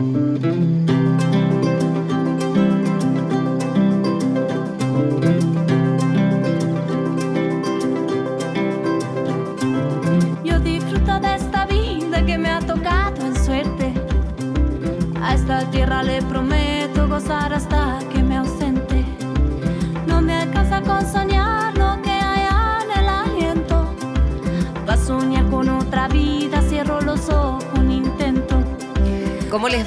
Yo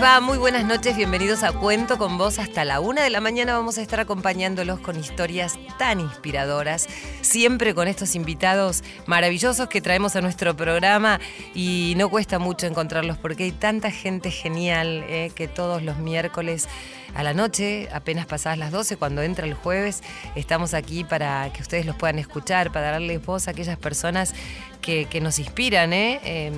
va? Muy buenas noches, bienvenidos a Cuento con Vos. Hasta la una de la mañana vamos a estar acompañándolos con historias tan inspiradoras, siempre con estos invitados maravillosos que traemos a nuestro programa y no cuesta mucho encontrarlos porque hay tanta gente genial eh, que todos los miércoles a la noche, apenas pasadas las 12, cuando entra el jueves, estamos aquí para que ustedes los puedan escuchar, para darles voz a aquellas personas que, nos inspiran. ¿eh? Eh,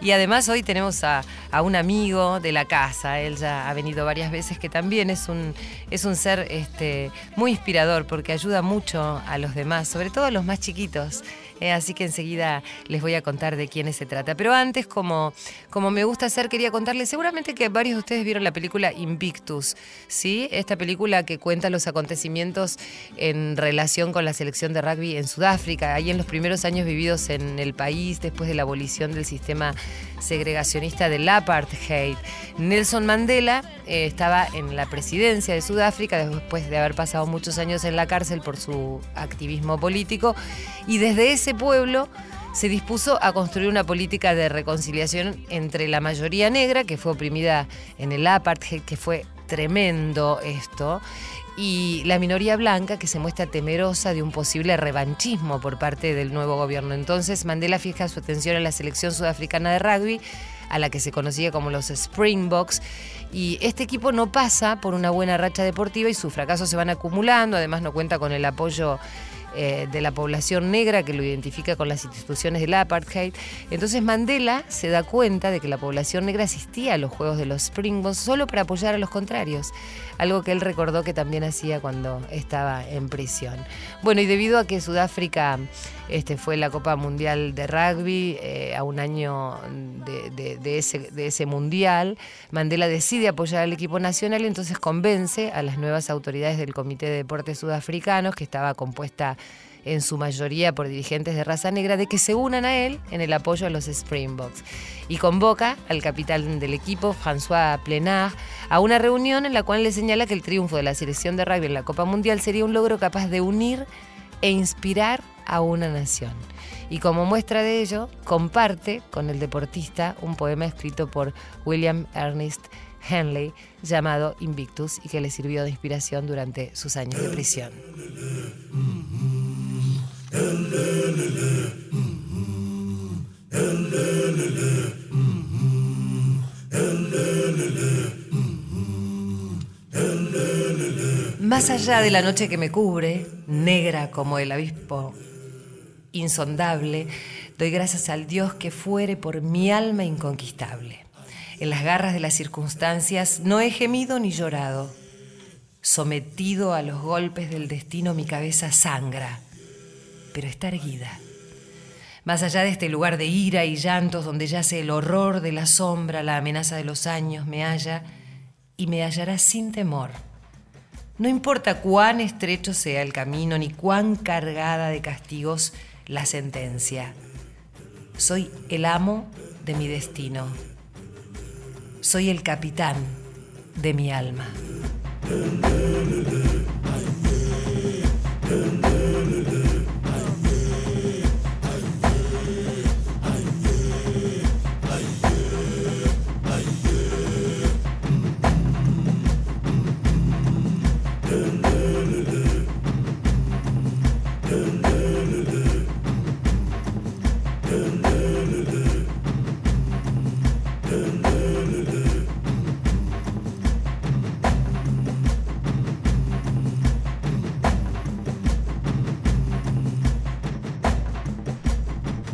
y además hoy tenemos a, a, un amigo de la casa, él ya ha venido varias veces, que también es un, es un ser este, muy inspirador porque ayuda mucho a los demás, sobre todo a los más chiquitos. Eh, así que enseguida les voy a contar de quiénes se trata. Pero antes, como, como me gusta hacer, quería contarles, seguramente que varios de ustedes vieron la película Invictus, ¿sí? Esta película que cuenta los acontecimientos en relación con la selección de rugby en Sudáfrica, ahí en los primeros años vividos en el país, después de la abolición del sistema segregacionista del apartheid. Nelson Mandela eh, estaba en la presidencia de Sudáfrica después de haber pasado muchos años en la cárcel por su activismo político y desde ese pueblo se dispuso a construir una política de reconciliación entre la mayoría negra, que fue oprimida en el apartheid, que fue tremendo esto, y la minoría blanca que se muestra temerosa de un posible revanchismo por parte del nuevo gobierno. Entonces Mandela fija su atención en la selección sudafricana de rugby, a la que se conocía como los Springboks, y este equipo no pasa por una buena racha deportiva y sus fracasos se van acumulando, además no cuenta con el apoyo eh, de la población negra que lo identifica con las instituciones del apartheid. Entonces Mandela se da cuenta de que la población negra asistía a los Juegos de los Springboks solo para apoyar a los contrarios, algo que él recordó que también hacía cuando estaba en prisión. Bueno, y debido a que Sudáfrica este, fue la Copa Mundial de Rugby, eh, a un año de, ese, de ese mundial, Mandela decide apoyar al equipo nacional y entonces convence a las nuevas autoridades del Comité de Deportes Sudafricanos, que estaba compuesta en su mayoría por dirigentes de raza negra, de que se unan a él en el apoyo a los Springboks. Y convoca al capitán del equipo, François Plenard, a una reunión en la cual le señala que el triunfo de la selección de rugby en la Copa Mundial sería un logro capaz de unir e inspirar a una nación. Y como muestra de ello, comparte con el deportista un poema escrito por William Ernest Henley llamado Invictus y que le sirvió de inspiración durante sus años de prisión. Más allá de la noche que me cubre, negra como el avispo insondable, doy gracias al Dios que fuere por mi alma inconquistable. En las garras de las circunstancias no he gemido ni llorado. Sometido a los golpes del destino mi cabeza sangra, pero está erguida. Más allá de este lugar de ira y llantos donde yace el horror de la sombra, la amenaza de los años me halla y me hallará sin temor. No importa cuán estrecho sea el camino ni cuán cargada de castigos la sentencia. Soy el amo de mi destino. Soy el capitán de mi alma.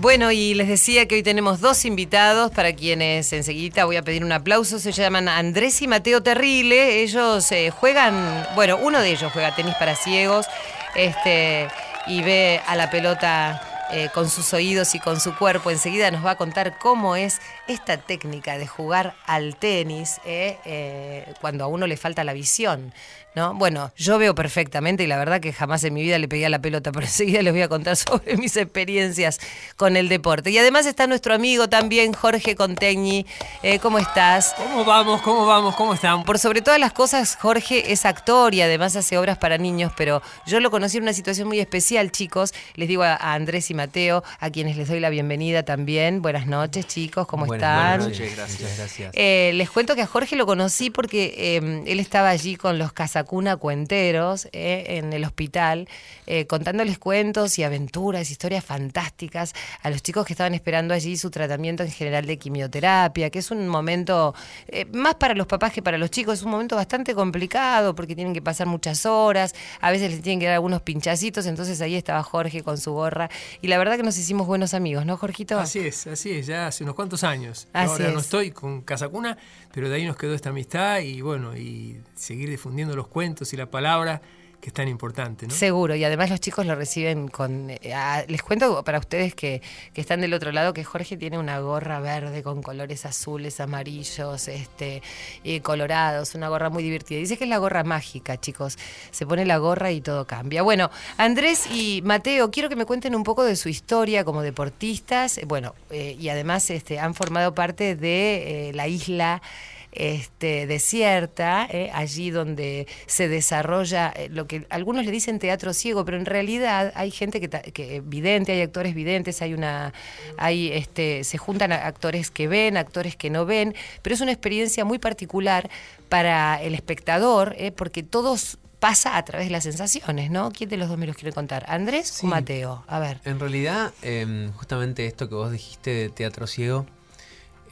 Bueno, y les decía que hoy tenemos dos invitados para quienes enseguida voy a pedir un aplauso. Se llaman Andrés y Mateo Terrile. Ellos eh, juegan, bueno, uno de ellos juega tenis para ciegos este, y ve a la pelota eh, con sus oídos y con su cuerpo. Enseguida nos va a contar cómo es esta técnica de jugar al tenis eh, eh, cuando a uno le falta la visión. ¿no? Bueno, yo veo perfectamente y la verdad que jamás en mi vida le pegué a la pelota, pero enseguida les voy a contar sobre mis experiencias con el deporte. Y además está nuestro amigo también, Jorge Conteñi. ¿Cómo estás? ¿Cómo vamos? ¿Cómo vamos? ¿Cómo están? Por sobre todas las cosas, Jorge es actor y además hace obras para niños, pero yo lo conocí en una situación muy especial, chicos. Les digo a, Andrés y Mateo, a quienes les doy la bienvenida también. Buenas noches, chicos, ¿cómo están? Buenas noches, gracias. gracias. Eh, les cuento que a Jorge lo conocí porque eh, él estaba allí con los Casacuna Cuenteros eh, en el hospital, contándoles cuentos y aventuras, historias fantásticas a los chicos que estaban esperando allí su tratamiento en general de quimioterapia, que es un momento, más para los papás que para los chicos, es un momento bastante complicado porque tienen que pasar muchas horas, a veces les tienen que dar algunos pinchacitos, entonces ahí estaba Jorge con su gorra y la verdad que nos hicimos buenos amigos, ¿no, Jorgito? Así es, así es, ya hace unos cuantos años. Ahora no estoy con Casacuna, pero de ahí nos quedó esta amistad y bueno, y seguir difundiendo los cuentos y la palabra que es tan importante. ¿no? Seguro, y además los chicos lo reciben con... Eh, les cuento para ustedes que, están del otro lado que Jorge tiene una gorra verde con colores azules, amarillos, este, colorados, una gorra muy divertida. Dice que es la gorra mágica, chicos. Se pone la gorra y todo cambia. Bueno, Andrés y Mateo, quiero que me cuenten un poco de su historia como deportistas. Bueno, eh, y además este, han formado parte de eh, la isla este, desierta, eh, allí donde se desarrolla eh, lo que algunos le dicen teatro ciego, pero en realidad hay gente que, que vidente, hay actores videntes, hay una, hay este, se juntan actores que ven, actores que no ven, pero es una experiencia muy particular para el espectador, eh, porque todos pasa a través de las sensaciones, ¿no? ¿Quién de los dos me los quiere contar? ¿Andrés o Mateo? A ver. En realidad, em, justamente esto que vos dijiste de teatro ciego,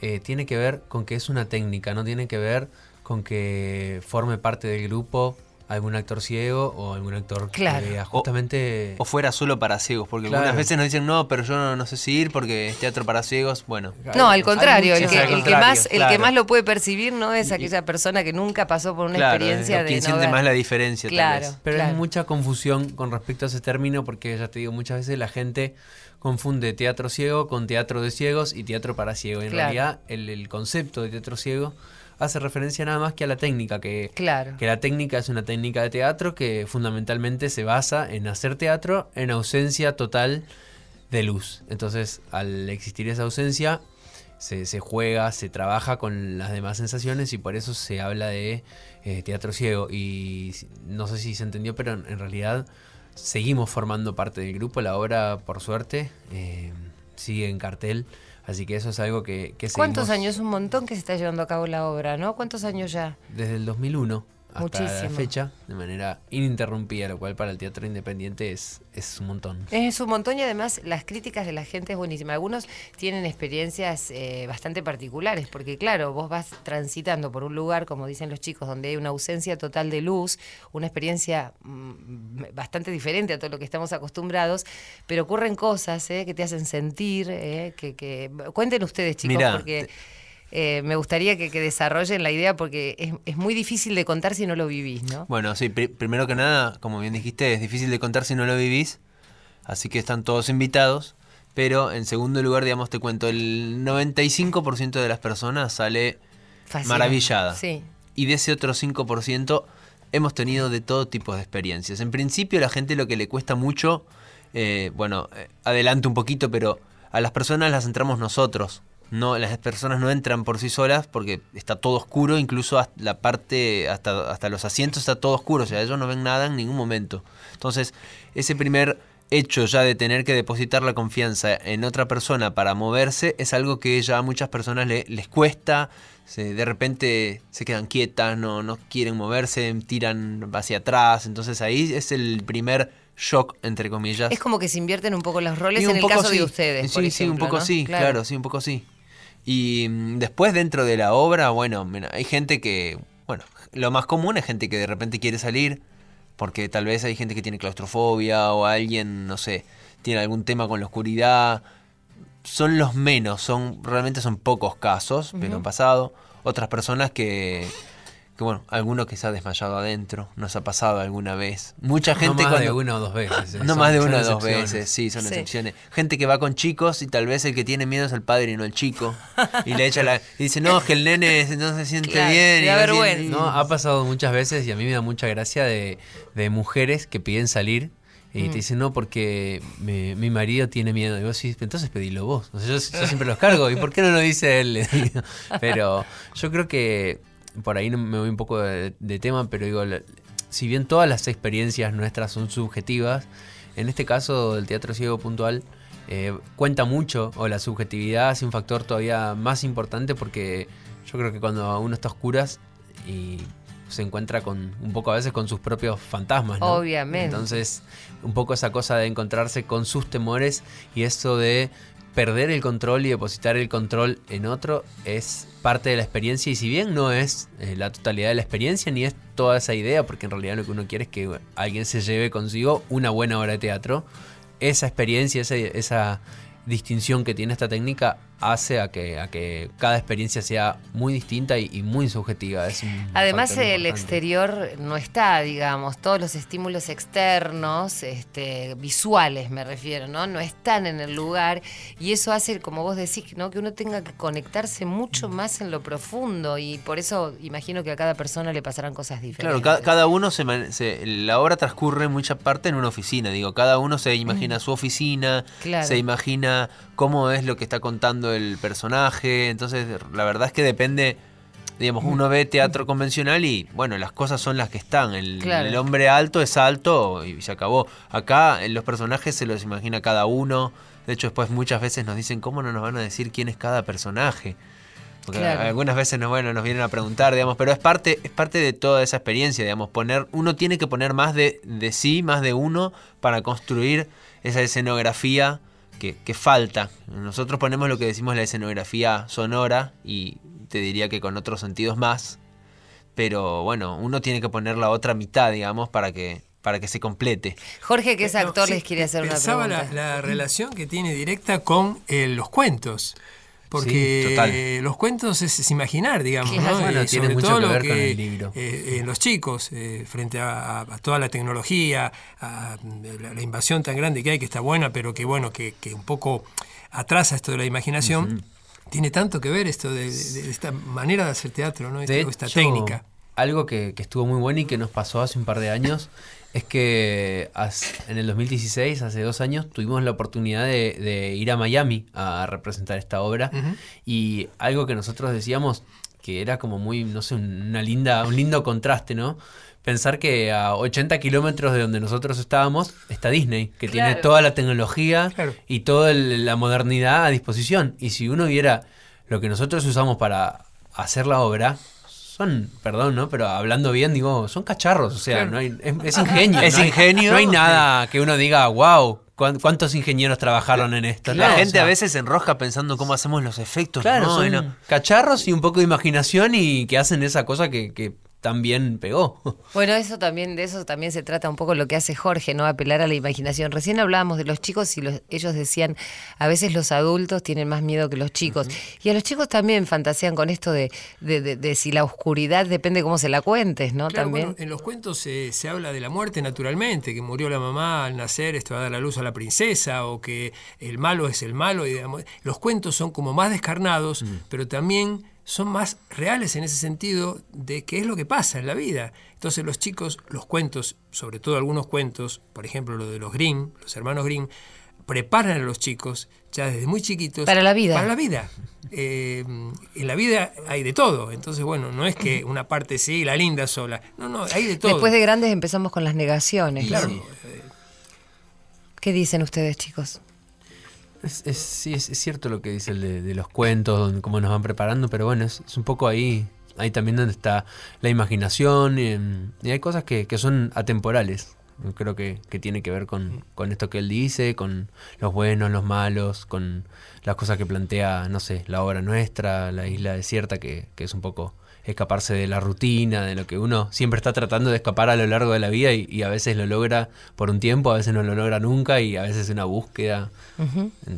eh, tiene que ver con que es una técnica, no tiene que ver con que forme parte del grupo algún actor ciego o algún actor claro. que justamente... O, fuera solo para ciegos, porque algunas veces nos dicen, no, pero yo no, sé si ir porque es teatro para ciegos, bueno. No, al contrario, el, que, el que, más, el que más lo puede percibir no es aquella persona que nunca pasó por una experiencia de... Quien siente más la diferencia, claro, Pero hay mucha confusión con respecto a ese término, porque ya te digo, muchas veces la gente confunde teatro ciego con teatro de ciegos y teatro para ciegos. En realidad, el, concepto de teatro ciego hace referencia nada más que a la técnica, que, claro. que la técnica es una técnica de teatro que fundamentalmente se basa en hacer teatro en ausencia total de luz. Entonces, al existir esa ausencia, se, se juega, se trabaja con las demás sensaciones y por eso se habla de eh, teatro ciego. Y no sé si se entendió, pero en realidad seguimos formando parte del grupo. La obra, por suerte, eh, sigue en cartel. Así que eso es algo que, que ¿Cuántos años? Un montón que se está llevando a cabo la obra, ¿no? ¿Cuántos años ya? Desde el 2001 hasta la fecha de manera ininterrumpida, lo cual para el teatro independiente es, es un montón. Es un montón y además las críticas de la gente es buenísima. Algunos tienen experiencias eh, bastante particulares, porque claro, vos vas transitando por un lugar, como dicen los chicos, donde hay una ausencia total de luz, una experiencia mm, bastante diferente a todo lo que estamos acostumbrados, pero ocurren cosas eh, que te hacen sentir, eh, que, que... Cuenten ustedes, chicos, porque... Eh, me gustaría que, desarrollen la idea porque es, muy difícil de contar si no lo vivís, ¿no? Bueno, sí, primero que nada, como bien dijiste, es difícil de contar si no lo vivís, así que están todos invitados, pero en segundo lugar, digamos, te cuento, el 95% de las personas sale maravillada. Sí. Y de ese otro 5% hemos tenido de todo tipo de experiencias. En principio la gente lo que le cuesta mucho, eh, bueno, eh, adelante un poquito, pero a las personas las entramos nosotros no las personas no entran por sí solas porque está todo oscuro, incluso hasta la parte hasta hasta los asientos está todo oscuro, o sea, ellos no ven nada en ningún momento. Entonces, ese primer hecho ya de tener que depositar la confianza en otra persona para moverse es algo que ya a muchas personas les cuesta, se, de repente se quedan quietas, no, no quieren moverse, tiran hacia atrás, entonces ahí es el primer shock, entre comillas. Es como que se invierten un poco los roles en el caso de ustedes. Sí, sí, un poco sí, claro, sí, un poco sí. Y mm, después dentro de la obra, bueno, hay gente que, bueno, lo más común es gente que de repente quiere salir, porque tal vez hay gente que tiene claustrofobia o alguien, no sé, tiene algún tema con la oscuridad. Son los menos, son realmente son pocos casos, pero han pasado. Otras personas que, que bueno, alguno que se ha desmayado adentro, nos ha pasado alguna vez. Mucha gente no más de una o dos veces. No más de una o dos veces, sí, son excepciones. Gente que va con chicos y tal vez el que tiene miedo es el padre y no el chico. Y le echa la y dice, "No, es que el nene no se siente bien." Y no, ha pasado muchas veces y a mí me da mucha gracia de, de mujeres que piden salir y te mm. dicen, no, porque mi, marido tiene miedo. Y vos decís, entonces pedilo vos. yo, siempre los cargo. ¿Y por qué no lo dice él? Pero yo creo que por ahí me voy un poco de, tema, pero digo, si bien todas las experiencias nuestras son subjetivas, en este caso del teatro ciego puntual, eh, cuenta mucho, o la subjetividad es un factor todavía más importante porque yo creo que cuando uno está a oscuras y se encuentra con un poco a veces con sus propios fantasmas, ¿no? Obviamente. Entonces, un poco esa cosa de encontrarse con sus temores y eso de perder el control y depositar el control en otro es parte de la experiencia. Y si bien no es eh, la totalidad de la experiencia ni es toda esa idea, porque en realidad lo que uno quiere es que alguien se lleve consigo una buena obra de teatro, esa experiencia, esa, esa distinción que tiene esta técnica hace a que, a que cada experiencia sea muy distinta y, muy subjetiva. Además el exterior no está, digamos, todos los estímulos externos, este, visuales me refiero, ¿no? No están en el lugar y eso hace, como vos decís, ¿no? que uno tenga que conectarse mucho más en lo profundo y por eso imagino que a cada persona le pasarán cosas diferentes. Claro, cada, uno se, la obra transcurre en mucha parte en una oficina, digo, cada uno se imagina su oficina, se imagina cómo es lo que está contando el personaje. Entonces, la verdad es que depende. Digamos, uno ve teatro convencional y, bueno, las cosas son las que están. El, hombre alto es alto y se acabó. Acá los personajes se los imagina cada uno. De hecho, después muchas veces nos dicen, ¿cómo no nos van a decir quién es cada personaje? Porque algunas veces nos, bueno, nos vienen a preguntar, digamos, pero es parte, es parte de toda esa experiencia, digamos, poner, uno tiene que poner más de, de sí, más de uno, para construir esa escenografía que, falta. Nosotros ponemos lo que decimos la escenografía sonora y te diría que con otros sentidos más. Pero bueno, uno tiene que poner la otra mitad, digamos, para que, para que se complete. Jorge, que es actor, les quiere hacer una pregunta. La, la relación que tiene directa con eh, los cuentos. Porque los cuentos es, imaginar, digamos, ¿no? tiene mucho que ver con el libro. Eh, eh, los chicos, eh, frente a, toda la tecnología, a la, invasión tan grande que hay, que está buena, pero que bueno, que, un poco atrasa esto de la imaginación, tiene tanto que ver esto de, esta manera de hacer teatro, ¿no? esta técnica. Algo que, que estuvo muy bueno y que nos pasó hace un par de años es que en el 2016, hace dos años, tuvimos la oportunidad de, ir a Miami a representar esta obra y algo que nosotros decíamos que era como muy, no sé, una linda, un lindo contraste, ¿no? Pensar que a 80 kilómetros de donde nosotros estábamos está Disney, que tiene toda la tecnología y toda la modernidad a disposición. Y si uno viera lo que nosotros usamos para hacer la obra, son, perdón, ¿no? Pero hablando bien, digo, son cacharros, o sea, no hay, es, ingenio. Es ingenio. No hay nada que uno diga, wow, ¿cuántos ingenieros trabajaron en esto? La gente a veces se enrosca pensando cómo hacemos los efectos. Claro, son cacharros y un poco de imaginación y que hacen esa cosa que, que también pegó. Bueno, eso también, de eso también se trata un poco lo que hace Jorge, ¿no? Apelar a la imaginación. Recién hablábamos de los chicos y ellos decían, a veces los adultos tienen más miedo que los chicos. Y a los chicos también fantasean con esto de, de, si la oscuridad depende cómo se la cuentes, ¿no? también. en los cuentos se, habla de la muerte naturalmente, que murió la mamá al nacer, esto va a dar la luz a la princesa, o que el malo es el malo. Y, los cuentos son como más descarnados, pero también son más reales en ese sentido de qué es lo que pasa en la vida. Entonces los chicos, los cuentos, sobre todo algunos cuentos, por ejemplo lo de los Grimm, los hermanos Grimm, preparan a los chicos ya desde muy chiquitos para la vida. Para la vida. Eh, en la vida hay de todo, entonces bueno, no es que una parte sí, la linda sola, no, no, hay de todo. Después de grandes empezamos con las negaciones. Claro. ¿Qué dicen ustedes, chicos? Es, sí, es, cierto lo que dice el de, los cuentos, donde, cómo nos van preparando, pero bueno, es, un poco ahí, ahí también donde está la imaginación y, hay cosas que, son atemporales. Creo que, tiene que ver con, esto que él dice, con los buenos, los malos, con las cosas que plantea, no sé, la obra nuestra, la isla desierta, que, es un poco escaparse de la rutina, de lo que uno siempre está tratando de escapar a lo largo de la vida y, y a veces lo logra por un tiempo, a veces no lo logra nunca y a veces es una búsqueda.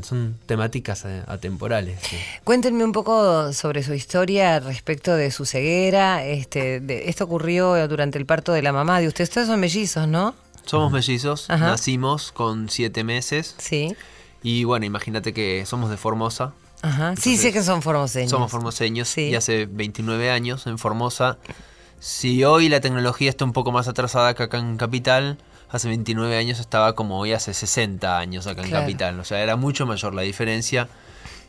Son temáticas atemporales. sí. Cuéntenme un poco sobre su historia respecto de su ceguera. Este, de- esto ocurrió durante el parto de la mamá de ustedes. Ustedes son mellizos, ¿no? Somos mellizos, Ajá. nacimos con siete meses Sí. y bueno, imagínate que somos de Formosa, Ajá. sí, sé que son formoseños. somos formoseños Sí. y hace 29 años en Formosa. Si hoy la tecnología está un poco más atrasada que acá en Capital, hace 29 años estaba como hoy hace 60 años acá en Claro. Capital. O sea, era mucho mayor la diferencia.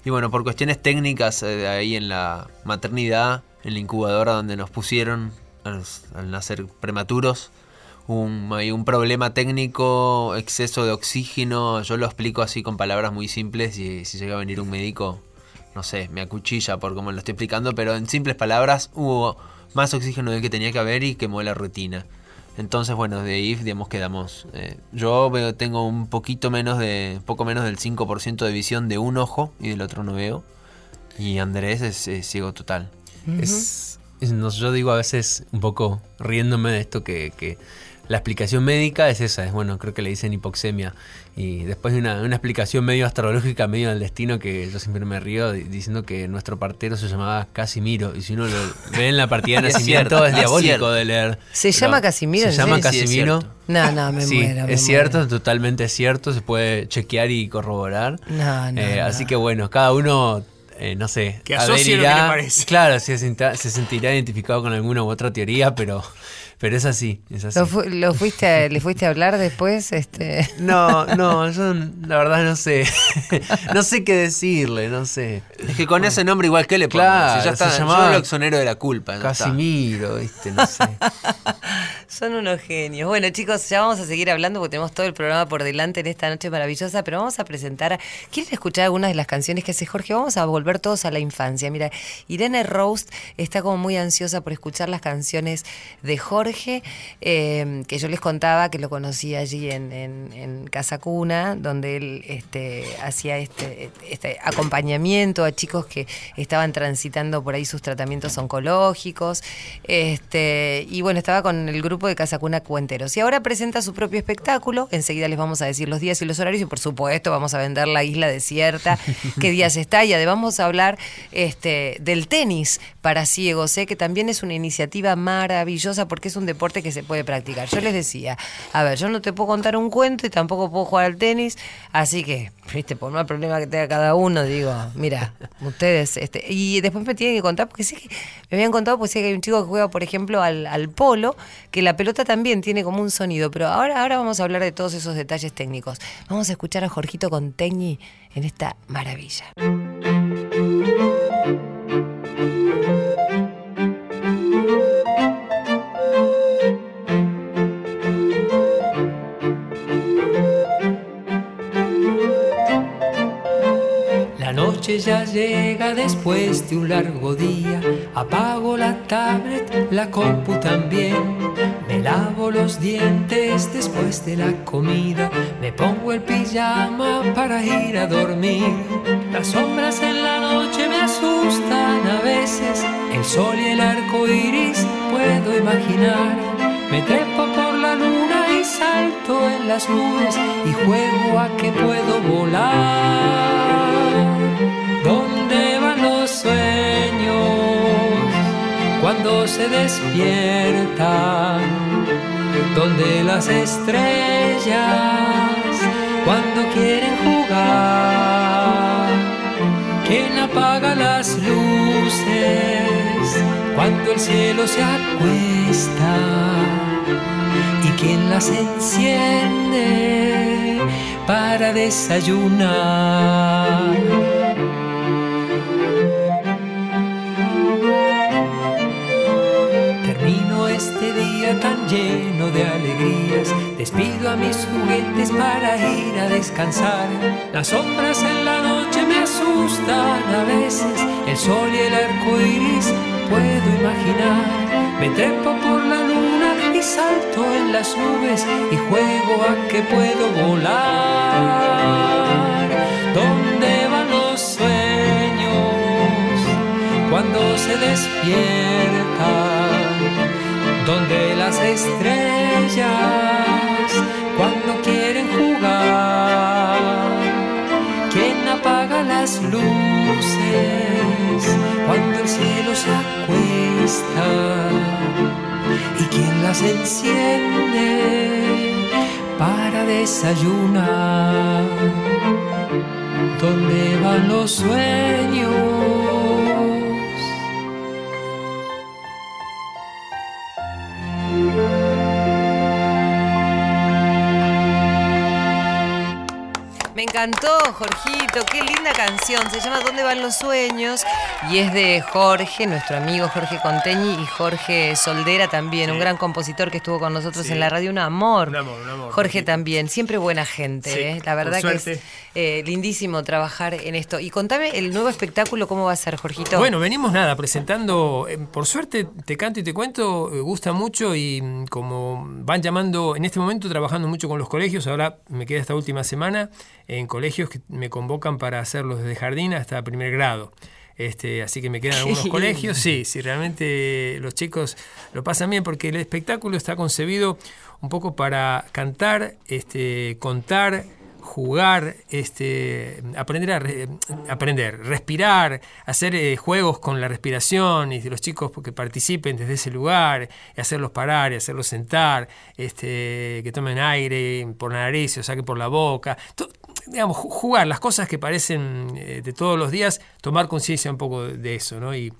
Y bueno, por cuestiones técnicas eh, ahí en la maternidad, en la incubadora donde nos pusieron al, al nacer prematuros, un, hay un problema técnico, exceso de oxígeno. Yo lo explico así con palabras muy simples y si llega a venir un médico, no sé, me acuchilla por cómo lo estoy explicando, pero en simples palabras hubo más oxígeno del que tenía que haber y quemó la rutina. Entonces, bueno, de ahí, digamos, quedamos. eh, yo tengo un poquito menos de, poco menos del 5% de visión de un ojo y del otro no veo. Y Andrés es, es ciego total. Es, es- no, yo digo a veces un poco riéndome de esto que la explicación médica es esa, es bueno, creo que le dicen hipoxemia. Y después de una, una explicación medio astrológica, medio del destino, que yo siempre me río di- diciendo que nuestro partero se llamaba Casimiro. Y si uno lo ve en la partida de Es nacimiento, cierto, es es diabólico de leer. ¿Se llama Casimiro, Se llama? Sí, Casimiro. No, no, me sí, muero. me es cierto, muero. totalmente cierto, se puede chequear y corroborar. No, no, Eh, no. Así que bueno, cada uno, eh, no sé, Que asocie lo que le parece. Claro, se, se sentirá identificado con alguna u otra teoría, pero, pero es así, es así. ¿Lo, fu- lo fuiste a- ¿Le fuiste a hablar después? Este... No, no, yo la verdad no sé, no sé qué decirle, no sé. Es que con ese nombre igual que le pongo. Claro, si ya se está, llamaba yo lo exonero de la culpa. Casimiro, viste, no sé. Son unos genios. Bueno, chicos, ya vamos a seguir hablando porque tenemos todo el programa por delante en esta noche maravillosa, pero vamos a presentar. ¿Quieren escuchar algunas de las canciones que hace Jorge? Vamos a volver todos a la infancia. Mira, Irene Roast está como muy ansiosa por escuchar las canciones de Jorge, eh, que yo les contaba que lo conocí allí en, en- en Casa Cuna, donde él este, hacía este, este acompañamiento a chicos que estaban transitando por ahí sus tratamientos oncológicos. Este, y bueno, estaba con el grupo de Casa Cuna Cuenteros. Y ahora presenta su propio espectáculo. Enseguida les vamos a decir los días y los horarios. Y por supuesto, vamos a vender la isla desierta, qué días está. Y además vamos a hablar este, del tenis para ciegos, ¿eh? que también es una iniciativa maravillosa porque es un deporte que se puede practicar. Yo les decía, a ver, yo no te puedo contar un cuento y tampoco puedo jugar al tenis, así que, viste, por más problema que tenga cada uno, digo, mira, ustedes, este, y después me tienen que contar, porque sé que me habían contado, pues sé que hay un chico que juega, por ejemplo, al, al polo, que la pelota también tiene como un sonido, pero ahora, ahora vamos a hablar de todos esos detalles técnicos. Vamos a escuchar a Jorgito con Teñi en esta maravilla. Ya llega después de un largo día. Apago la tablet, la compu también. Me lavo los dientes después de la comida. Me pongo el pijama para ir a dormir. Las sombras en la noche me asustan a veces. El sol y el arco iris puedo imaginar. Me trepo por la luna y salto en las nubes y juego a que puedo volar. ¿Dónde van los sueños cuando se despiertan? ¿Dónde las estrellas cuando quieren jugar? ¿Quién apaga las luces cuando el cielo se acuesta? ¿Y quién las enciende para desayunar? Lleno de alegrías. Despido a mis juguetes para ir a descansar. Las sombras en la noche me asustan a veces. El sol y el arco iris puedo imaginar. Me trepo por la luna y salto en las nubes y juego a que puedo volar. ¿Dónde van los sueños cuando se despiertan? Donde las estrellas cuando quieren jugar, ¿quién apaga las luces cuando el cielo se acuesta? ¿Y quién las enciende para desayunar? ¿Dónde van los sueños? Encantó, Jorgito, qué linda canción. Se llama ¿Dónde van los sueños? Y es de Jorge, nuestro amigo Jorge Conteñi y Jorge Soldera también, un gran compositor que estuvo con nosotros Sí. en la radio, un amor. Un amor, un amor, Jorge también, siempre buena gente. Sí, ¿eh? La verdad que es. Eh, lindísimo trabajar en esto. Y contame el nuevo espectáculo, ¿cómo va a ser, Jorgito? Bueno, venimos nada, presentando, eh, por suerte, te canto y te cuento, eh, gusta mucho y mm, como van llamando, en este momento trabajando mucho con los colegios, ahora me queda esta última semana en colegios que me convocan para hacerlos desde jardín hasta primer grado. Este, así que me quedan algunos colegios, sí, sí, realmente los chicos lo pasan bien porque el espectáculo está concebido un poco para cantar, este, contar, jugar, este, aprender a re- aprender, respirar, hacer eh, juegos con la respiración y los chicos que participen desde ese lugar, y hacerlos parar y hacerlos sentar, este, que tomen aire por la nariz o saque por la boca, to- digamos, ju- jugar las cosas que parecen eh, de todos los días, tomar conciencia un poco de eso, ¿no? Y,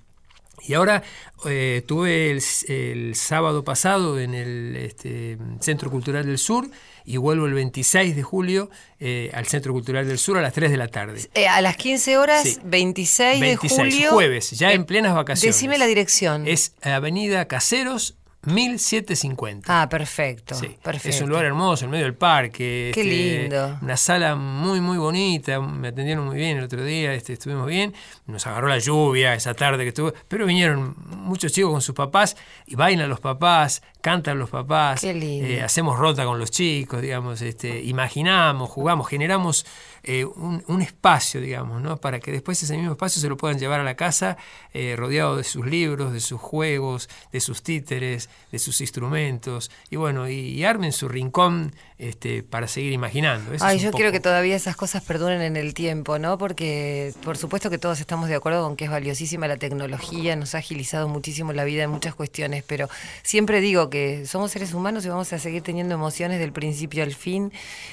y ahora eh, tuve el, el sábado pasado en el este, Centro Cultural del Sur y vuelvo el 26 de julio eh, al Centro Cultural del Sur a las 3 de la tarde. Eh, a las 15 horas, Sí. 26, 26, de julio. jueves, ya Eh, en plenas vacaciones. Decime la dirección. Es Avenida Caseros 1750. Ah, perfecto. Sí, perfecto. Es un lugar hermoso, en medio del parque. Qué lindo. Una sala muy, muy bonita. Me atendieron muy bien el otro día, este, estuvimos bien. Nos agarró la lluvia esa tarde que estuvo. Pero vinieron muchos chicos con sus papás y bailan los papás, cantan los papás. Eh, hacemos rota con los chicos, digamos. Este, imaginamos, jugamos, generamos eh, un, un espacio, digamos, ¿no? Para que después ese mismo espacio se lo puedan llevar a la casa eh, rodeado de sus libros, de sus juegos, de sus títeres, de sus instrumentos. Y bueno, y, y armen su rincón este, para seguir imaginando. Eso Ay, yo quiero poco- que todavía esas cosas perduren en el tiempo, ¿no? Porque por supuesto que todos estamos de acuerdo con que es valiosísima la tecnología, nos ha agilizado muchísimo la vida en muchas cuestiones, pero siempre digo que somos seres humanos y vamos a seguir teniendo emociones del principio al fin,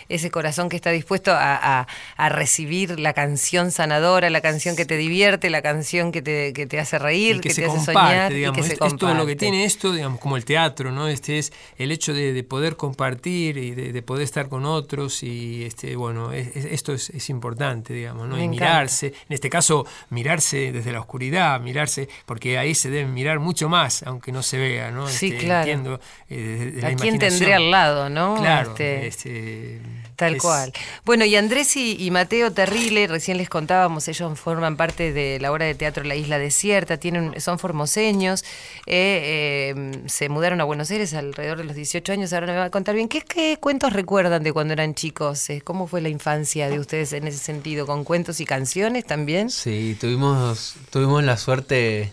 ese corazón que está dispuesto a, a- a recibir la canción sanadora, la canción que te divierte, la canción que te, que te hace reír, que, que, se te hace comparte, soñar digamos. y que se es, es todo lo que comparte. tiene esto, digamos, como el teatro, ¿no? Este es el hecho de, de poder compartir y de, de poder estar con otros y este, bueno, es- es- esto es, es importante, digamos, ¿no? Me y encanta. mirarse, en este caso, mirarse desde la oscuridad, mirarse, porque ahí se deben mirar mucho más, aunque no se vea, ¿no? Sí, Este, claro. Entiendo, eh, de- de la ¿A quién tendré al lado, no? Claro, Este, este, Tal es- cual. Bueno, y Andrés y, y Mateo Terrile, recién les contábamos, ellos forman parte de la obra de teatro La Isla Desierta, tienen, son formoseños, eh, eh, se mudaron a Buenos Aires alrededor de los 18 años, ahora me van a contar bien, ¿qué, qué cuentos recuerdan de cuando eran chicos? Eh, ¿Cómo fue la infancia de ustedes en ese sentido? ¿Con cuentos y canciones también? Sí, tuvimos, tuvimos la suerte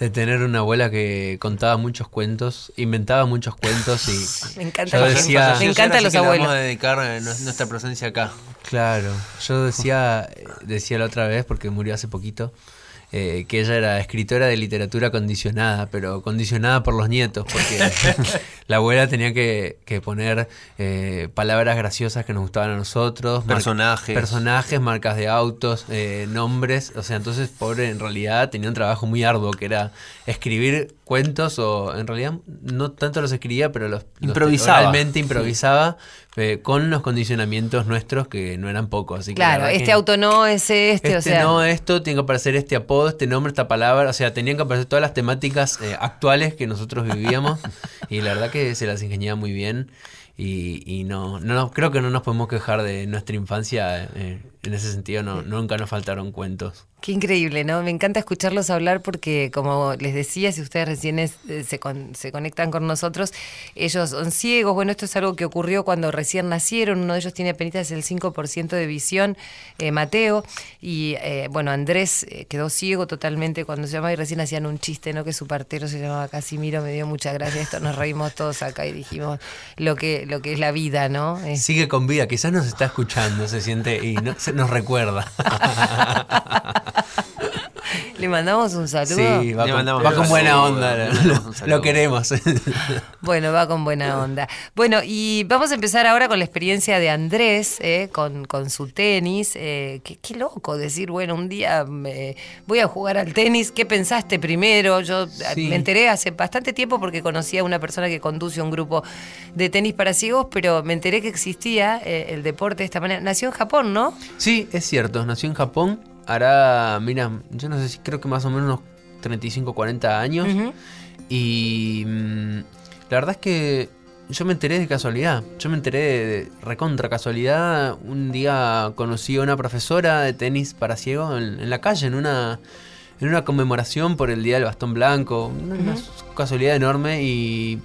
de tener una abuela que contaba muchos cuentos, inventaba muchos cuentos y Me encanta yo decía, Me encantan los abuelos. Vamos a dedicar eh, nues- nuestra presencia acá. Claro, yo decía, decía la otra vez, porque murió hace poquito, eh, que ella era escritora de literatura condicionada, pero condicionada por los nietos, porque la abuela tenía que, que poner eh, palabras graciosas que nos gustaban a nosotros, mar- Personajes. personajes, marcas de autos, eh, nombres, o sea, entonces pobre en realidad tenía un trabajo muy arduo que era escribir cuentos o en realidad no tanto los escribía, pero los, los Improvisaba. improvisaba eh, con los condicionamientos nuestros que no eran pocos. Así Claro, este que auto no es este, este o sea... no, esto, tiene que aparecer este apodo, este nombre, esta palabra. O sea, tenían que aparecer todas las temáticas eh, actuales que nosotros vivíamos. y la verdad que se las ingeniaba muy bien. Y, y no, no, no- creo que no nos podemos quejar de nuestra infancia. eh, en ese sentido, no, nunca nos faltaron cuentos. Qué increíble, ¿no? Me encanta escucharlos hablar porque, como les decía, si ustedes recién es- eh, se, con- se conectan con nosotros, ellos son ciegos. Bueno, esto es algo que ocurrió cuando recién nacieron. Uno de ellos tiene apenas el 5% de visión, eh, Mateo. Y, eh, bueno, Andrés quedó ciego totalmente cuando se llamaba y recién hacían un chiste, ¿no? Que su partero se llamaba Casimiro. Me dio mucha gracia esto. Nos reímos todos acá y dijimos lo que, lo que es la vida, ¿no? Eh, Sigue con vida, quizás nos está escuchando, se siente y no- se nos recuerda. Le mandamos un saludo. Sí, va, Le con, mandamos va un con buena saludo, onda, lo, queremos. Bueno, va con buena onda. Bueno, y vamos a empezar ahora con la experiencia de Andrés, eh, con, con su tenis. Eh, qué, qué loco decir, bueno, un día me voy a jugar al tenis. ¿Qué pensaste primero? Yo eh, Sí. me enteré hace bastante tiempo porque conocí a una persona que conduce un grupo de tenis para ciegos, pero me enteré que existía eh, el deporte de esta manera. Nació en Japón, ¿no? Sí, es cierto, nació en Japón, hará, mira, yo no sé si creo que más o menos unos 35, 40 años. Ujú. Y mm, la verdad es que yo me enteré de casualidad. Yo me enteré de, recontra casualidad. Un día conocí a una profesora de tenis para ciegos en, en la calle, en una, en una conmemoración por el Día del Bastón Blanco. Una, una casualidad enorme y,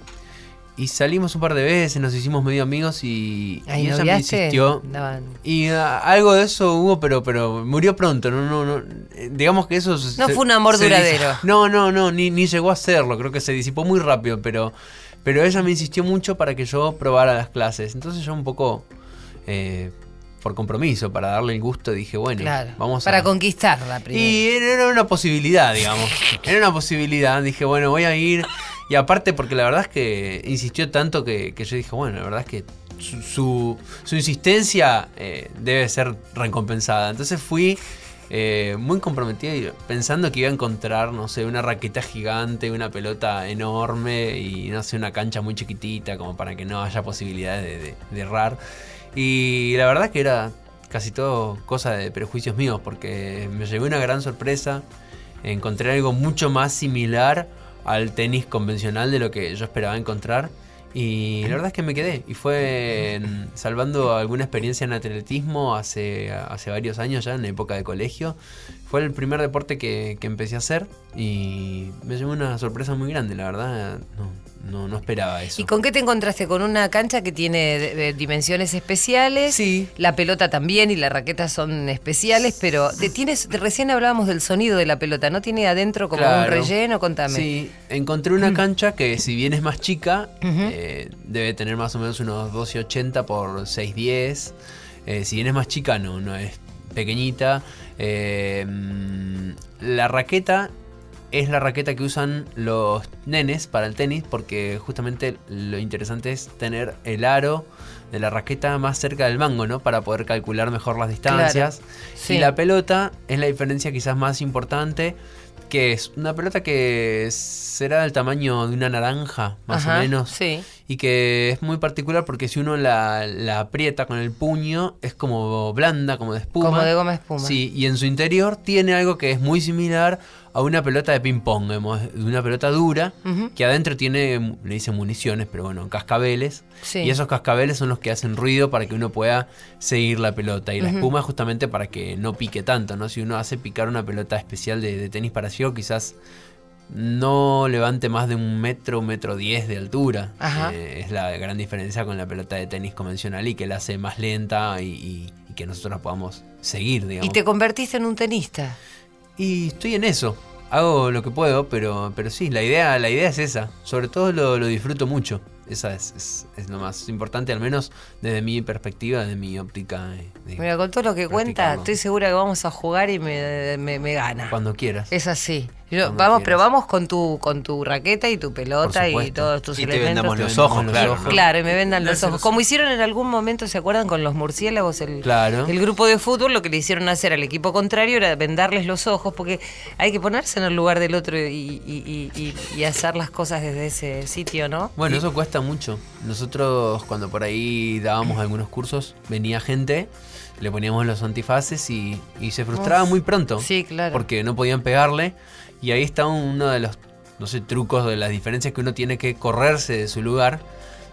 y salimos un par de veces, nos hicimos medio amigos y, y ella me insistió. Y ah, algo de eso hubo, pero pero murió pronto. No, no, no. eh, Digamos que eso. se- No fue un amor se duradero. dis- No, no, no. Ni, ni llegó a serlo. Creo que se disipó muy rápido. Pero, pero ella me insistió mucho para que yo probara las clases. Entonces yo un poco. eh, por compromiso, para darle el gusto, dije, bueno, Claro, vamos para a. conquistarla primero. Y era una posibilidad, digamos. Era una posibilidad. Dije, bueno, voy a ir. Y aparte, porque la verdad es que insistió tanto que, que yo dije, bueno, la verdad es que su, su, insistencia eh, debe ser recompensada. Entonces fui eh, muy comprometido y pensando que iba a encontrar, no sé, una raqueta gigante, una pelota enorme y, no sé, una cancha muy chiquitita como para que no haya posibilidades de, de- de errar. Y la verdad que era casi todo cosa de prejuicios míos, porque me llegó una gran sorpresa. Encontré algo mucho más similar al tenis convencional de lo que yo esperaba encontrar. Y la verdad es que me quedé. Y fue en- salvando alguna experiencia en atletismo hace, hace varios años ya, en época de colegio. Fue el primer deporte que, que empecé a hacer y me llevó una sorpresa muy grande, la verdad. No, no esperaba eso. ¿Y con qué te encontraste? ¿Con una cancha que tiene de- de dimensiones especiales? Sí. La pelota también y la raqueta son especiales, pero de- tienes, recién hablábamos del sonido de la pelota, ¿no tiene adentro como un relleno? Contame. Sí, encontré una cancha que si bien es más chica, eh, debe tener más o menos unos 12,80 por 6,10. Eh, si bien es más chica, no, no es pequeñita. Eh, mm, la raqueta es la raqueta que usan los nenes para el tenis porque justamente lo interesante es tener el aro de la raqueta más cerca del mango, ¿no? Para poder calcular mejor las distancias. Sí. Y la pelota es la diferencia quizás más importante, que es una pelota que será del tamaño de una naranja, más Ajá, o menos. Sí. Y que es muy particular porque si uno la, la aprieta con el puño, es como blanda, como de espuma. Como de goma espuma. Sí, y en su interior tiene algo que es muy similar a una pelota de ping-pong, de una pelota dura, que adentro tiene, le dicen municiones, pero bueno, cascabeles. Sí. Y esos cascabeles son los que hacen ruido para que uno pueda seguir la pelota. Y la espuma justamente para que no pique tanto, ¿no? Si uno hace picar una pelota especial de, de tenis para ciego, quizás no levante más de un metro, un metro diez de altura. Eh, es la gran diferencia con la pelota de tenis convencional y que la hace más lenta y, y- y que nosotros la podamos seguir, digamos. Y te convertiste en un tenista. Y estoy en eso. Hago lo que puedo, pero, pero sí, la idea, la idea es esa. Sobre todo lo, lo disfruto mucho. Esa es, es- es lo más importante, al menos desde mi perspectiva, desde mi óptica. eh, de Mira, con todo lo que cuenta, estoy segura que vamos a jugar y me, me- me gana. Cuando quieras. Es así. Yo- vamos, pero vamos con tu con tu raqueta y tu pelota y todos tus Y te elementos. vendamos Te los vendamos ojos, los claro. ojos. Claro, y me vendan los ojos. Como hicieron en algún momento, ¿se acuerdan con los murciélagos? El, Claro. el grupo de fútbol lo que le hicieron hacer al equipo contrario era vendarles los ojos, porque hay que ponerse en el lugar del otro y, y- y- y- y hacer las cosas desde ese sitio, ¿no? Bueno, eso cuesta mucho. Nosotros cuando por ahí dábamos algunos cursos, venía gente, le poníamos los antifaces y, y se frustraba Uf. muy pronto. Sí, claro. Porque no podían pegarle. Y ahí está uno de los, no sé, trucos de las diferencias que uno tiene que correrse de su lugar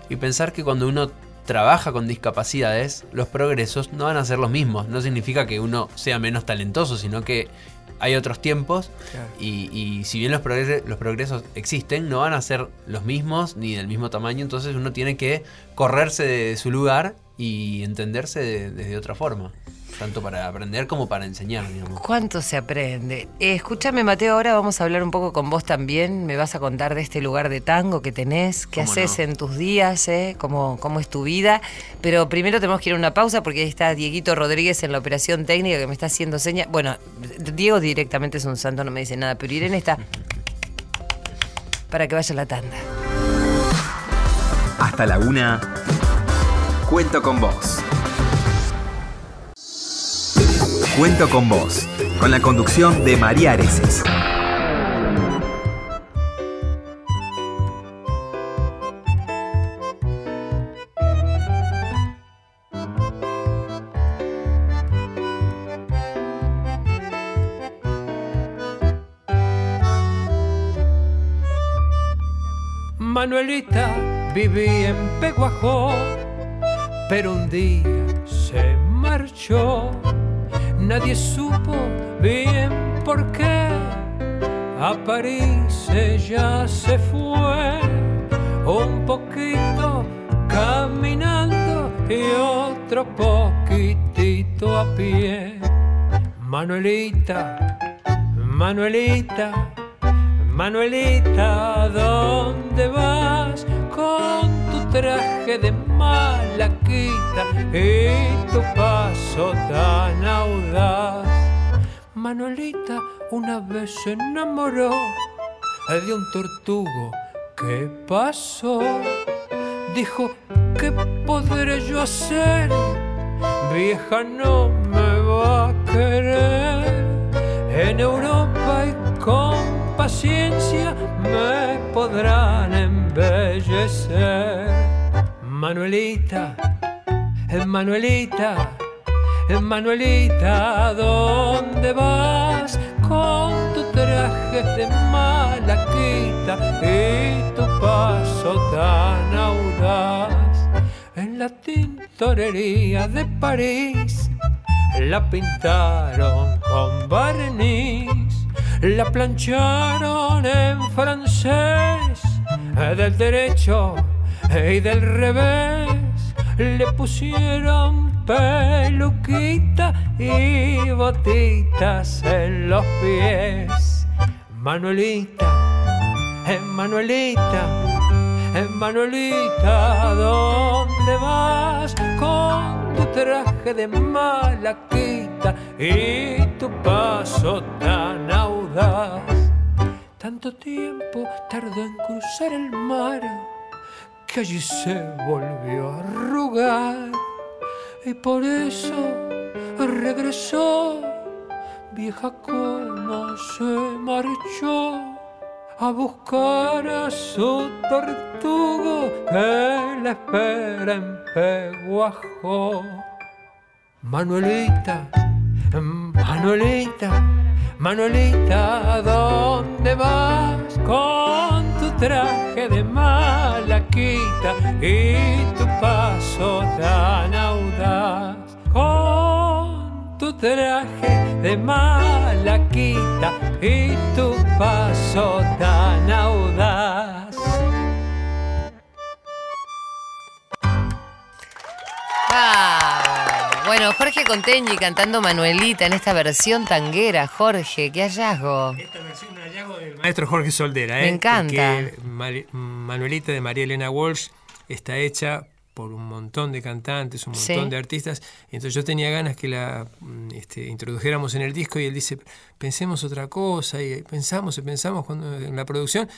y pensar que cuando uno trabaja con discapacidades, los progresos no van a ser los mismos. No significa que uno sea menos talentoso, sino que hay otros tiempos Claro. y, y si bien los, progre- los progresos existen, no van a ser los mismos ni del mismo tamaño, entonces uno tiene que correrse de su lugar y entenderse de- desde otra forma, tanto para aprender como para enseñar, digamos. ¿Cuánto se aprende? Eh, escúchame, Mateo, ahora vamos a hablar un poco con vos también. Me vas a contar de este lugar de tango que tenés, qué ¿Cómo haces no? en tus días, eh? ¿Cómo, cómo es tu vida. Pero primero tenemos que ir a una pausa porque ahí está Dieguito Rodríguez en la operación técnica que me está haciendo señas. Bueno, Diego directamente es un santo, no me dice nada, pero Irene está para que vaya a la tanda. Hasta la una. Cuento con vos. Cuento con vos. Con la conducción de María Areces. Manuelita vivía en Peguajó, pero un día se marchó. Nadie supo bien por qué. A París ella se fue, un poquito caminando y otro poquitito a pie. Manuelita, Manuelita. Manuelita, ¿dónde vas traje de malaquita y tu paso tan audaz? Manuelita una vez se enamoró de un tortugo que pasó. Dijo, ¿qué podré yo hacer? Vieja no me va a querer. En Europa y con paciencia me podrán embellecer. Manuelita, Manuelita, Manuelita, ¿dónde vas con tu traje de malaquita y tu paso tan audaz? En la tintorería de París la pintaron con barniz, la plancharon en francés, del derecho y del revés, le pusieron peluquita y botitas en los pies. Manuelita, eh, Manuelita, eh, Manuelita, ¿dónde vas con tu traje de malaquita y tu paso tan audaz? Tanto tiempo tardó en cruzar el mar que allí se volvió a arrugar y por eso regresó vieja como se marchó a buscar a su tortugo que la espera en Peguajó. Manuelita, Manuelita, Manuelita, ¿dónde vas con traje de malaquita y tu paso tan audaz? Con tu traje de malaquita y tu paso tan audaz. Ah, bueno, Jorge Conteñi cantando Manuelita en esta versión tanguera. Jorge, qué hallazgo. Esta versión un hallazgo del maestro Jorge Soldera. Me ¿eh? encanta. Porque Mari- Manuelita de María Elena Walsh está hecha por un montón de cantantes, un montón Sí. de artistas. Entonces yo tenía ganas que la mm, este, introdujéramos en el disco y él dice, pensemos otra cosa. Y pensamos y pensamos cuando, en la producción.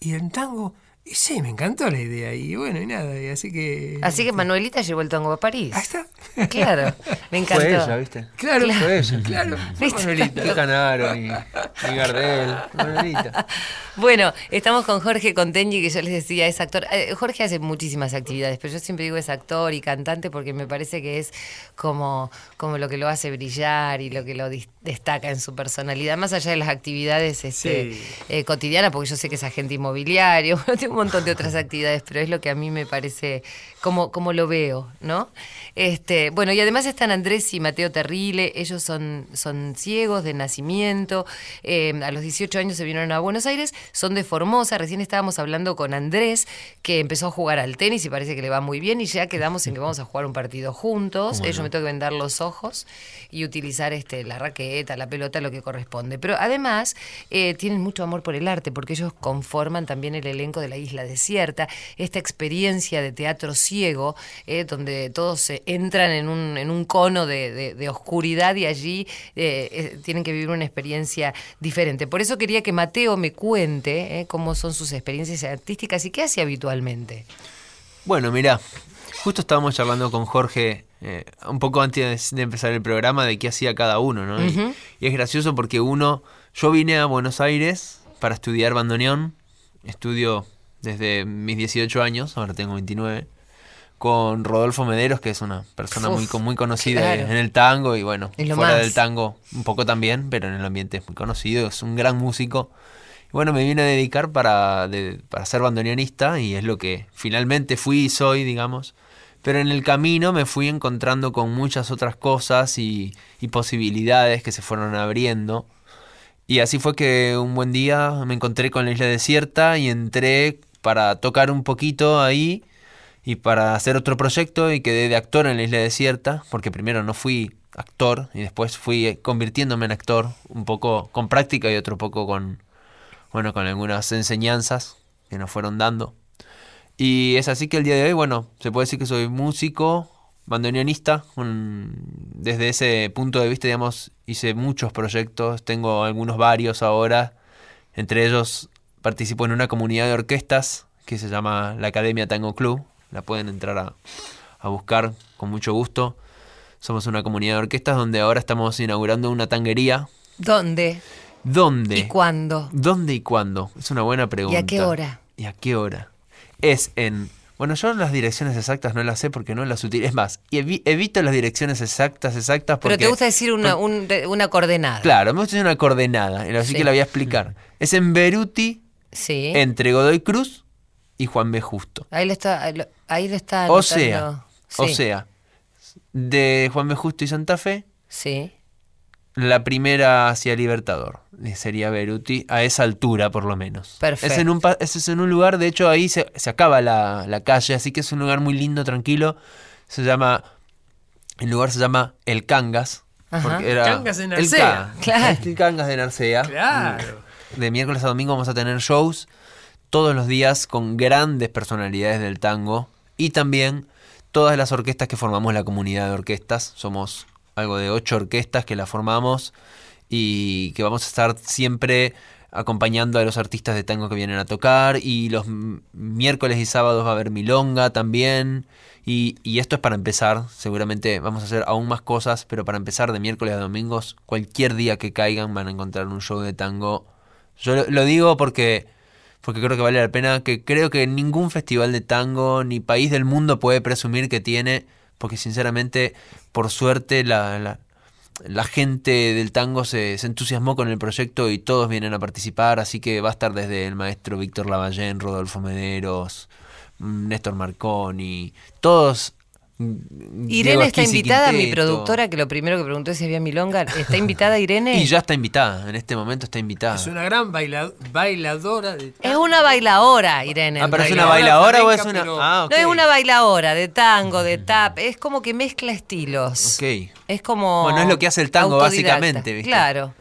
Y el tango, y sí, me encantó la idea. Y bueno, y nada. Y así que... Así que Manuelita llevó el tango a París. Ahí está. Claro, me encantó. Fue ella, ¿viste? Claro, Fue ella. claro. Manuelita. Ni Canaro, ni, ni Gardel, Manuelita. Bueno, estamos con Jorge Conteñi, que yo les decía, es actor. Eh, Jorge hace muchísimas actividades, pero yo siempre digo es actor y cantante porque me parece que es como, como lo que lo hace brillar y lo que lo destaca en su personalidad, más allá de las actividades este, Sí. eh, cotidianas, porque yo sé que es agente inmobiliario, un montón de otras actividades, pero es lo que a mí me parece, como, como lo veo, ¿no? Este, bueno, y además están Andrés y Mateo Terrile, ellos son, son ciegos de nacimiento, eh, a los 18 años se vinieron a Buenos Aires, son de Formosa, recién estábamos hablando con Andrés, que empezó a jugar al tenis y parece que le va muy bien, y ya quedamos en que vamos a jugar un partido juntos, ellos me tengo que vendar los ojos y utilizar este, la raqueta, la pelota, lo que corresponde. Pero además eh, tienen mucho amor por el arte, porque ellos conforman también el elenco de la Isla Desierta, esta experiencia de teatro ciego, eh, donde todos entran en un, en un cono de, de- de oscuridad y allí eh, eh, tienen que vivir una experiencia diferente. Por eso quería que Mateo me cuente eh, cómo son sus experiencias artísticas y qué hace habitualmente. Bueno, mira, justo estábamos charlando con Jorge eh, un poco antes de empezar el programa de qué hacía cada uno, ¿no? Y- y, es gracioso porque uno, yo vine a Buenos Aires para estudiar bandoneón, estudio desde mis 18 años, ahora tengo 29, con Rodolfo Mederos, que es una persona muy, Uf, muy conocida claro. en el tango y bueno, fuera más. del tango un poco también, pero en el ambiente es muy conocido, es un gran músico. Y bueno, me vine a dedicar para, de- para ser bandoneonista y es lo que finalmente fui y soy, digamos. Pero en el camino me fui encontrando con muchas otras cosas y, y posibilidades que se fueron abriendo. Y así fue que un buen día me encontré con la isla desierta y entré para tocar un poquito ahí y para hacer otro proyecto y quedé de actor en la isla desierta, porque primero no fui actor y después fui eh, convirtiéndome en actor, un poco con práctica y otro poco con, bueno, con algunas enseñanzas que nos fueron dando. Y es así que el día de hoy, bueno, se puede decir que soy músico, bandoneonista. desde ese punto de vista, digamos, hice muchos proyectos, tengo algunos varios ahora. Entre ellos participo en una comunidad de orquestas que se llama la Academia Tango Club. La pueden entrar a, a buscar con mucho gusto. Somos una comunidad de orquestas donde ahora estamos inaugurando una tanguería. ¿Dónde? ¿Dónde? ¿Y cuándo? ¿Dónde y cuándo? Es una buena pregunta. qué hora? ¿Y a qué hora? Es en... Bueno, yo las direcciones exactas no las sé porque no las utilizo. Es más, y evi- evito las direcciones exactas, exactas porque... Pero te gusta decir una, un- una coordenada. Claro, me gusta decir una coordenada, así Sí. que la voy a explicar. Es en Beruti, Sí. entre Godoy Cruz y Juan B. Justo. Ahí lo está, ahí lo está O sea, o sea, de Juan B. Justo y Santa Fe, Sí. la primera hacia Libertador. Sería Beruti, a esa altura por lo menos. Perfecto. Es en un, es en un lugar, de hecho ahí se, se acaba la, la calle, así que es un lugar muy lindo, tranquilo. Se llama, el lugar se llama El Cangas. Porque era Cangas de el Narcea. Ca- Claro. El Cangas de Narcea. Claro. De miércoles a domingo vamos a tener shows todos los días con grandes personalidades del tango y también todas las orquestas que formamos la comunidad de orquestas. Somos algo de ocho orquestas que la formamos y que vamos a estar siempre acompañando a los artistas de tango que vienen a tocar y los miércoles y sábados va a haber milonga también y, esto es para empezar, seguramente vamos a hacer aún más cosas, pero para empezar de miércoles a domingos, cualquier día que caigan van a encontrar un show de tango. Yo lo digo porque, porque creo que vale la pena, que creo que ningún festival de tango ni país del mundo puede presumir que tiene, porque sinceramente, por suerte, la, la, gente del tango se, se entusiasmó con el proyecto y todos vienen a participar, así que va a estar desde el maestro Víctor Lavallén, Rodolfo Mederos, mm, Néstor Marconi, todos. Mm, Irene está invitada, mi productora, que lo primero que preguntó es si había milonga. ¿Está invitada Irene? Y ya está invitada, en este momento está invitada. Es una gran baila- bailadora de Es una bailaora, Irene. Ah, pero es una bailadora o es una. Ah. No es una bailaora de tango, de tap, es como que mezcla estilos. Ok. Es como. Bueno, es lo que hace el tango, básicamente, ¿viste? Claro.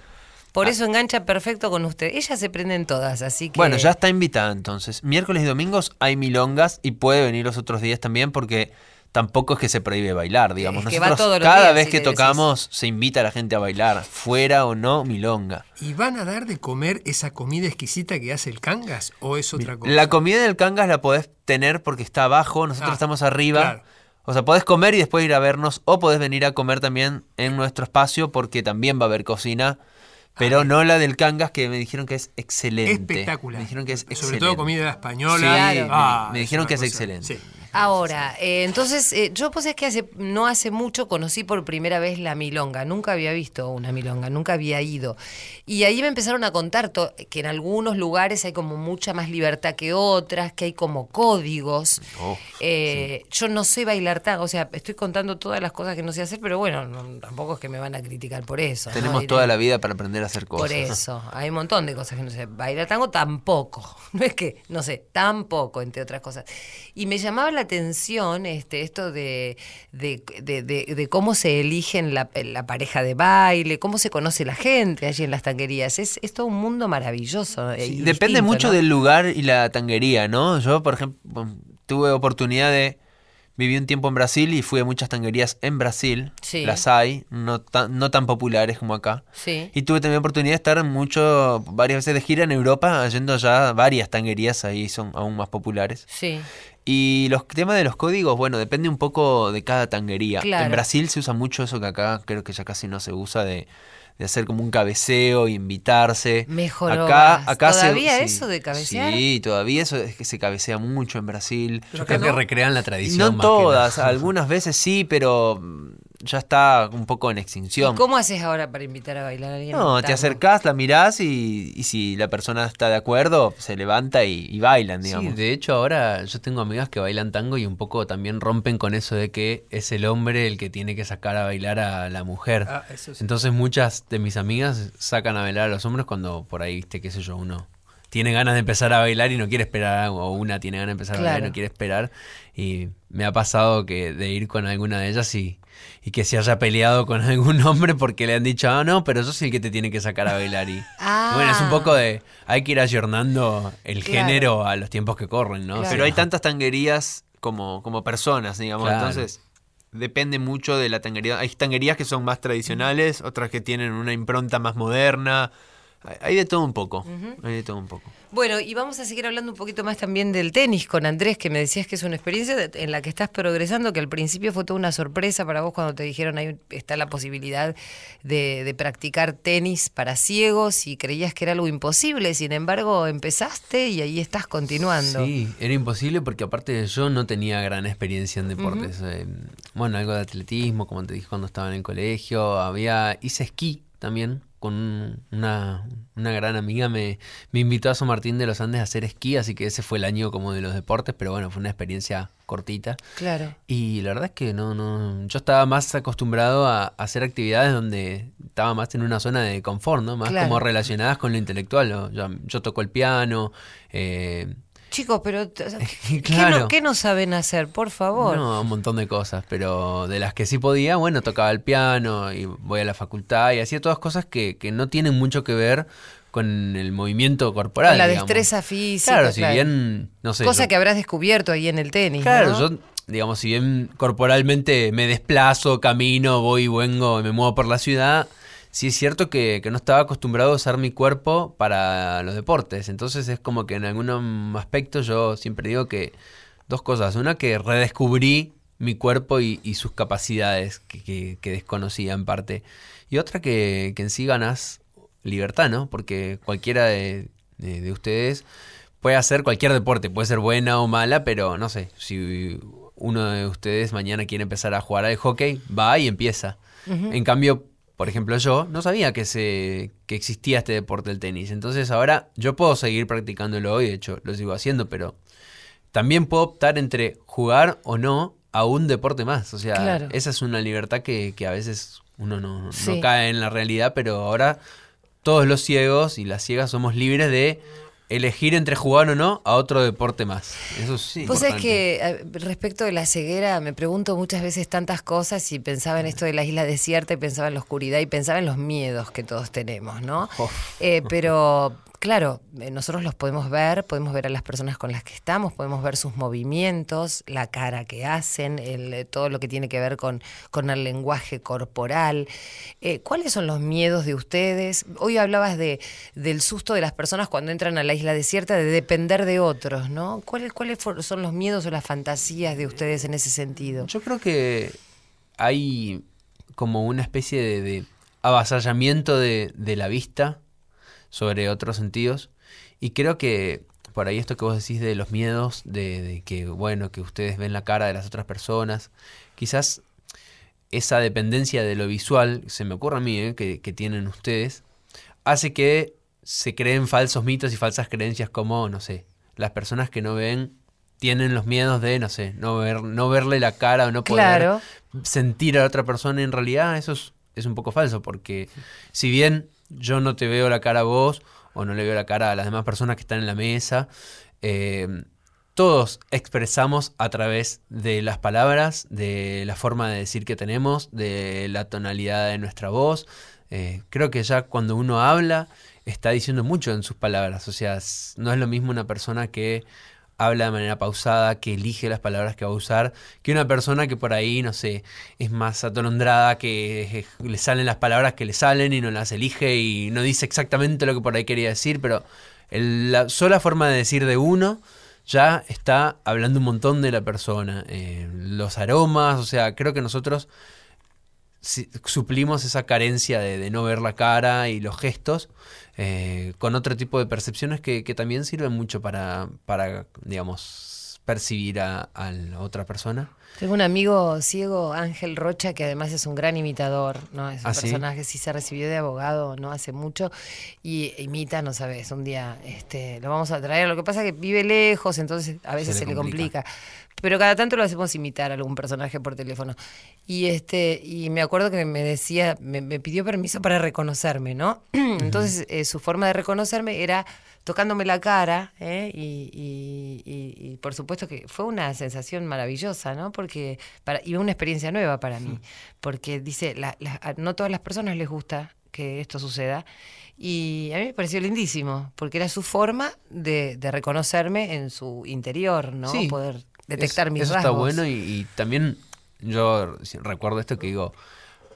Por eso engancha perfecto con usted. Ellas se prenden todas, así que. Bueno, ya está invitada entonces. Miércoles y domingos hay milongas y puede venir los otros días también porque tampoco es que se prohíbe bailar, digamos. Es que va Nosotros todos los cada días, vez si que le decís. tocamos se invita a la gente a bailar, fuera o no, milonga. ¿Y van a dar de comer esa comida exquisita que hace el cangas o es otra cosa? La comida del cangas la podés tener porque está abajo, nosotros Ah, estamos arriba. claro. O sea, podés comer y después ir a vernos o podés venir a comer también en nuestro espacio porque también va a haber cocina. Pero Ah, no la del cangas que me dijeron que es excelente. Espectacular. Me dijeron que es Sobre excelente. todo comida española. Sí, Claro. me- Ah, me es dijeron una que es cosa- excelente. sí. Ahora, eh, entonces, eh, yo pues es que hace, no hace mucho conocí por primera vez la milonga. Nunca había visto una milonga, nunca había ido. Y ahí me empezaron a contar que en algunos lugares hay como mucha más libertad que otras, que hay como códigos. Oh, Eh, Yo no sé bailar tango, o sea, estoy contando todas las cosas que no sé hacer, pero bueno, no- tampoco es que me van a criticar por eso. Tenemos toda la vida para aprender a hacer cosas. por eso, hay un montón de cosas que no sé. Bailar tango tampoco. No es que, no sé, tampoco, entre otras cosas. Y me llamaba la atención este, esto de, de, de- cómo se eligen la, la pareja de baile, cómo se conoce la gente allí en las tanguerías. Es, es todo un mundo maravilloso. eh, Sí, depende distinto, mucho ¿no? del lugar y la tanguería, ¿no? Yo, por ejemplo, tuve oportunidad de viví un tiempo en Brasil y fui a muchas tanguerías en Brasil. Sí. Las hay, no tan, no tan populares como acá. Sí. Y tuve también oportunidad de estar mucho, varias veces de gira en Europa, yendo ya a varias tanguerías, ahí son aún más populares. Sí. Y los temas de los códigos, bueno, depende un poco de cada tanguería. Claro. En Brasil se usa mucho eso que acá creo que ya casi no se usa de, de hacer como un cabeceo, invitarse. Mejor acá, acá se- ¿Todavía sí. eso de cabecear? Sí, todavía eso es que se cabecea mucho en Brasil. Yo creo que recrean la tradición. no más todas, algunas veces sí, pero ya está un poco en ¿Y extinción. cómo haces ahora para invitar a bailar a alguien? No, te acercás, la mirás y, y si la persona está de acuerdo, se levanta y, y bailan, Sí, digamos. de hecho ahora yo tengo amigas que bailan tango y un poco también rompen con eso de que es el hombre el que tiene que sacar a bailar a la mujer. Ah, eso sí. Entonces muchas de mis amigas sacan a bailar a los hombres cuando por ahí, viste, qué sé yo, uno tiene ganas de empezar a bailar y no quiere esperar, o una tiene ganas de empezar a bailar y no quiere esperar. Y me ha pasado que de ir con alguna de ellas y, y que se haya peleado con algún hombre porque le han dicho, ah, no, pero yo soy el que te tiene que sacar a bailar. Y Ah. bueno, es un poco de, hay que ir ayornando el Claro. género a los tiempos que corren, ¿no? Claro. Pero hay tantas tanguerías como, como personas, digamos. Claro. Entonces, depende mucho de la tanguería. Hay tanguerías que son más tradicionales, otras que tienen una impronta más moderna. Hay- de todo un poco. Hay de todo un poco. Bueno, y vamos a seguir hablando un poquito más también del tenis con Andrés, que me decías que es una experiencia de- en la que estás progresando, que al principio fue toda una sorpresa para vos cuando te dijeron ahí está la posibilidad de, de practicar tenis para ciegos y creías que era algo imposible, sin embargo empezaste y ahí estás continuando. Sí, era imposible porque aparte yo no tenía gran experiencia en deportes. Eh, bueno, algo de atletismo, como te dije cuando estaba en el colegio. Había, hice esquí también con un- una, una gran amiga. Me, me invitó a San Martín de los Andes a hacer esquí, así que ese fue el año como de los deportes, pero bueno, fue una experiencia cortita. Claro. Y la verdad es que no, no, yo estaba más acostumbrado a, a hacer actividades donde estaba más en una zona de confort, ¿no? Más Claro. como relacionadas con lo intelectual. ¿no? Yo, yo toco el piano, eh, Chicos, pero ¿qué, Claro. no, qué no saben hacer? Por favor. no, un montón de cosas, pero de las que sí podía, bueno, tocaba el piano y voy a la facultad y hacía todas cosas que, que no tienen mucho que ver con el movimiento corporal. Con la digamos. destreza física. Claro, si claro. bien, no sé. Cosa yo- que habrás descubierto ahí en el tenis. Claro, ¿no? yo, digamos, si bien corporalmente me desplazo, camino, voy y vengo, y me muevo por la ciudad, sí es cierto que, que no estaba acostumbrado a usar mi cuerpo para los deportes. Entonces es como que en algún aspecto yo siempre digo que dos cosas. Una, que redescubrí mi cuerpo y, y sus capacidades que, que- que desconocía en parte. Y otra que, que en sí ganas libertad, ¿no? Porque cualquiera de, de- de ustedes puede hacer cualquier deporte, puede ser buena o mala, pero no sé, si uno de ustedes mañana quiere empezar a jugar al hockey, va y empieza. En cambio, por ejemplo, yo no sabía que se que existía este deporte del tenis. Entonces ahora yo puedo seguir practicándolo y de hecho lo sigo haciendo, pero también puedo optar entre jugar o no a un deporte más. O sea, Claro. esa es una libertad que, que a veces uno no, cae en la realidad, pero ahora todos los ciegos y las ciegas somos libres de elegir entre jugar o no a otro deporte más. Eso sí. Vos sabés que eh, respecto de la ceguera me pregunto muchas veces tantas cosas y pensaba en esto de la isla desierta y pensaba en la oscuridad y pensaba en los miedos que todos tenemos, ¿no? Eh, pero claro, eh, nosotros los podemos ver, podemos ver a las personas con las que estamos, podemos ver sus movimientos, la cara que hacen, eh, todo lo que tiene que ver con, el lenguaje corporal. Eh, ¿Cuáles son los miedos de ustedes? Hoy hablabas de, del susto de las personas cuando entran a la isla desierta, de depender de otros, ¿no? ¿Cuáles, son los miedos o las fantasías de ustedes en ese sentido? Yo creo que hay como una especie de, avasallamiento de la vista sobre otros sentidos. Y creo que por ahí esto que vos decís de los miedos, de, de que, bueno, que ustedes ven la cara de las otras personas, quizás esa dependencia de lo visual, se me ocurre a mí, ¿eh? que, que tienen ustedes, hace que se creen falsos mitos y falsas creencias como, no sé, las personas que no ven tienen los miedos de, no sé, no ver, no verle la cara o no poder Claro. sentir a la otra persona. En realidad eso es, es un poco falso, porque si bien yo no te veo la cara a vos o no le veo la cara a las demás personas que están en la mesa, eh, todos expresamos a través de las palabras, de la forma de decir que tenemos, de la tonalidad de nuestra voz. Eh, creo que ya cuando uno habla está diciendo mucho en sus palabras. O sea, no es lo mismo una persona que habla de manera pausada, que elige las palabras que va a usar, que una persona que por ahí, no sé, es más atolondrada, que le salen las palabras que le salen y no las elige y no dice exactamente lo que por ahí quería decir, pero la sola forma de decir de uno ya está hablando un montón de la persona. Eh, los aromas, o sea, creo que nosotros suplimos esa carencia de no ver la cara y los gestos eh, con otro tipo de percepciones que, que también sirven mucho para, para digamos, percibir a, a la otra persona. Tengo un amigo ciego, Ángel Rocha, que además es un gran imitador, ¿no? Es un ¿Ah, sí? personaje, sí se recibió de abogado no hace mucho y imita, no sabes, un día este, lo vamos a traer. Lo que pasa es que vive lejos, entonces a veces Se se le le complica. Pero cada tanto lo hacemos imitar a algún personaje por teléfono. Y este, y me acuerdo que me decía, me, me pidió permiso para reconocerme, ¿no? Entonces, eh, su forma de reconocerme era tocándome la cara, ¿eh? y, y- y- y por supuesto que fue una sensación maravillosa, ¿no? Porque para, y una experiencia nueva para mí, porque dice, la- no todas las personas les gusta que esto suceda, y a mí me pareció lindísimo, porque era su forma de, de reconocerme en su interior, ¿no? Sí, Poder detectar Es- mis Eso rasgos. está bueno y, y también yo recuerdo esto que digo,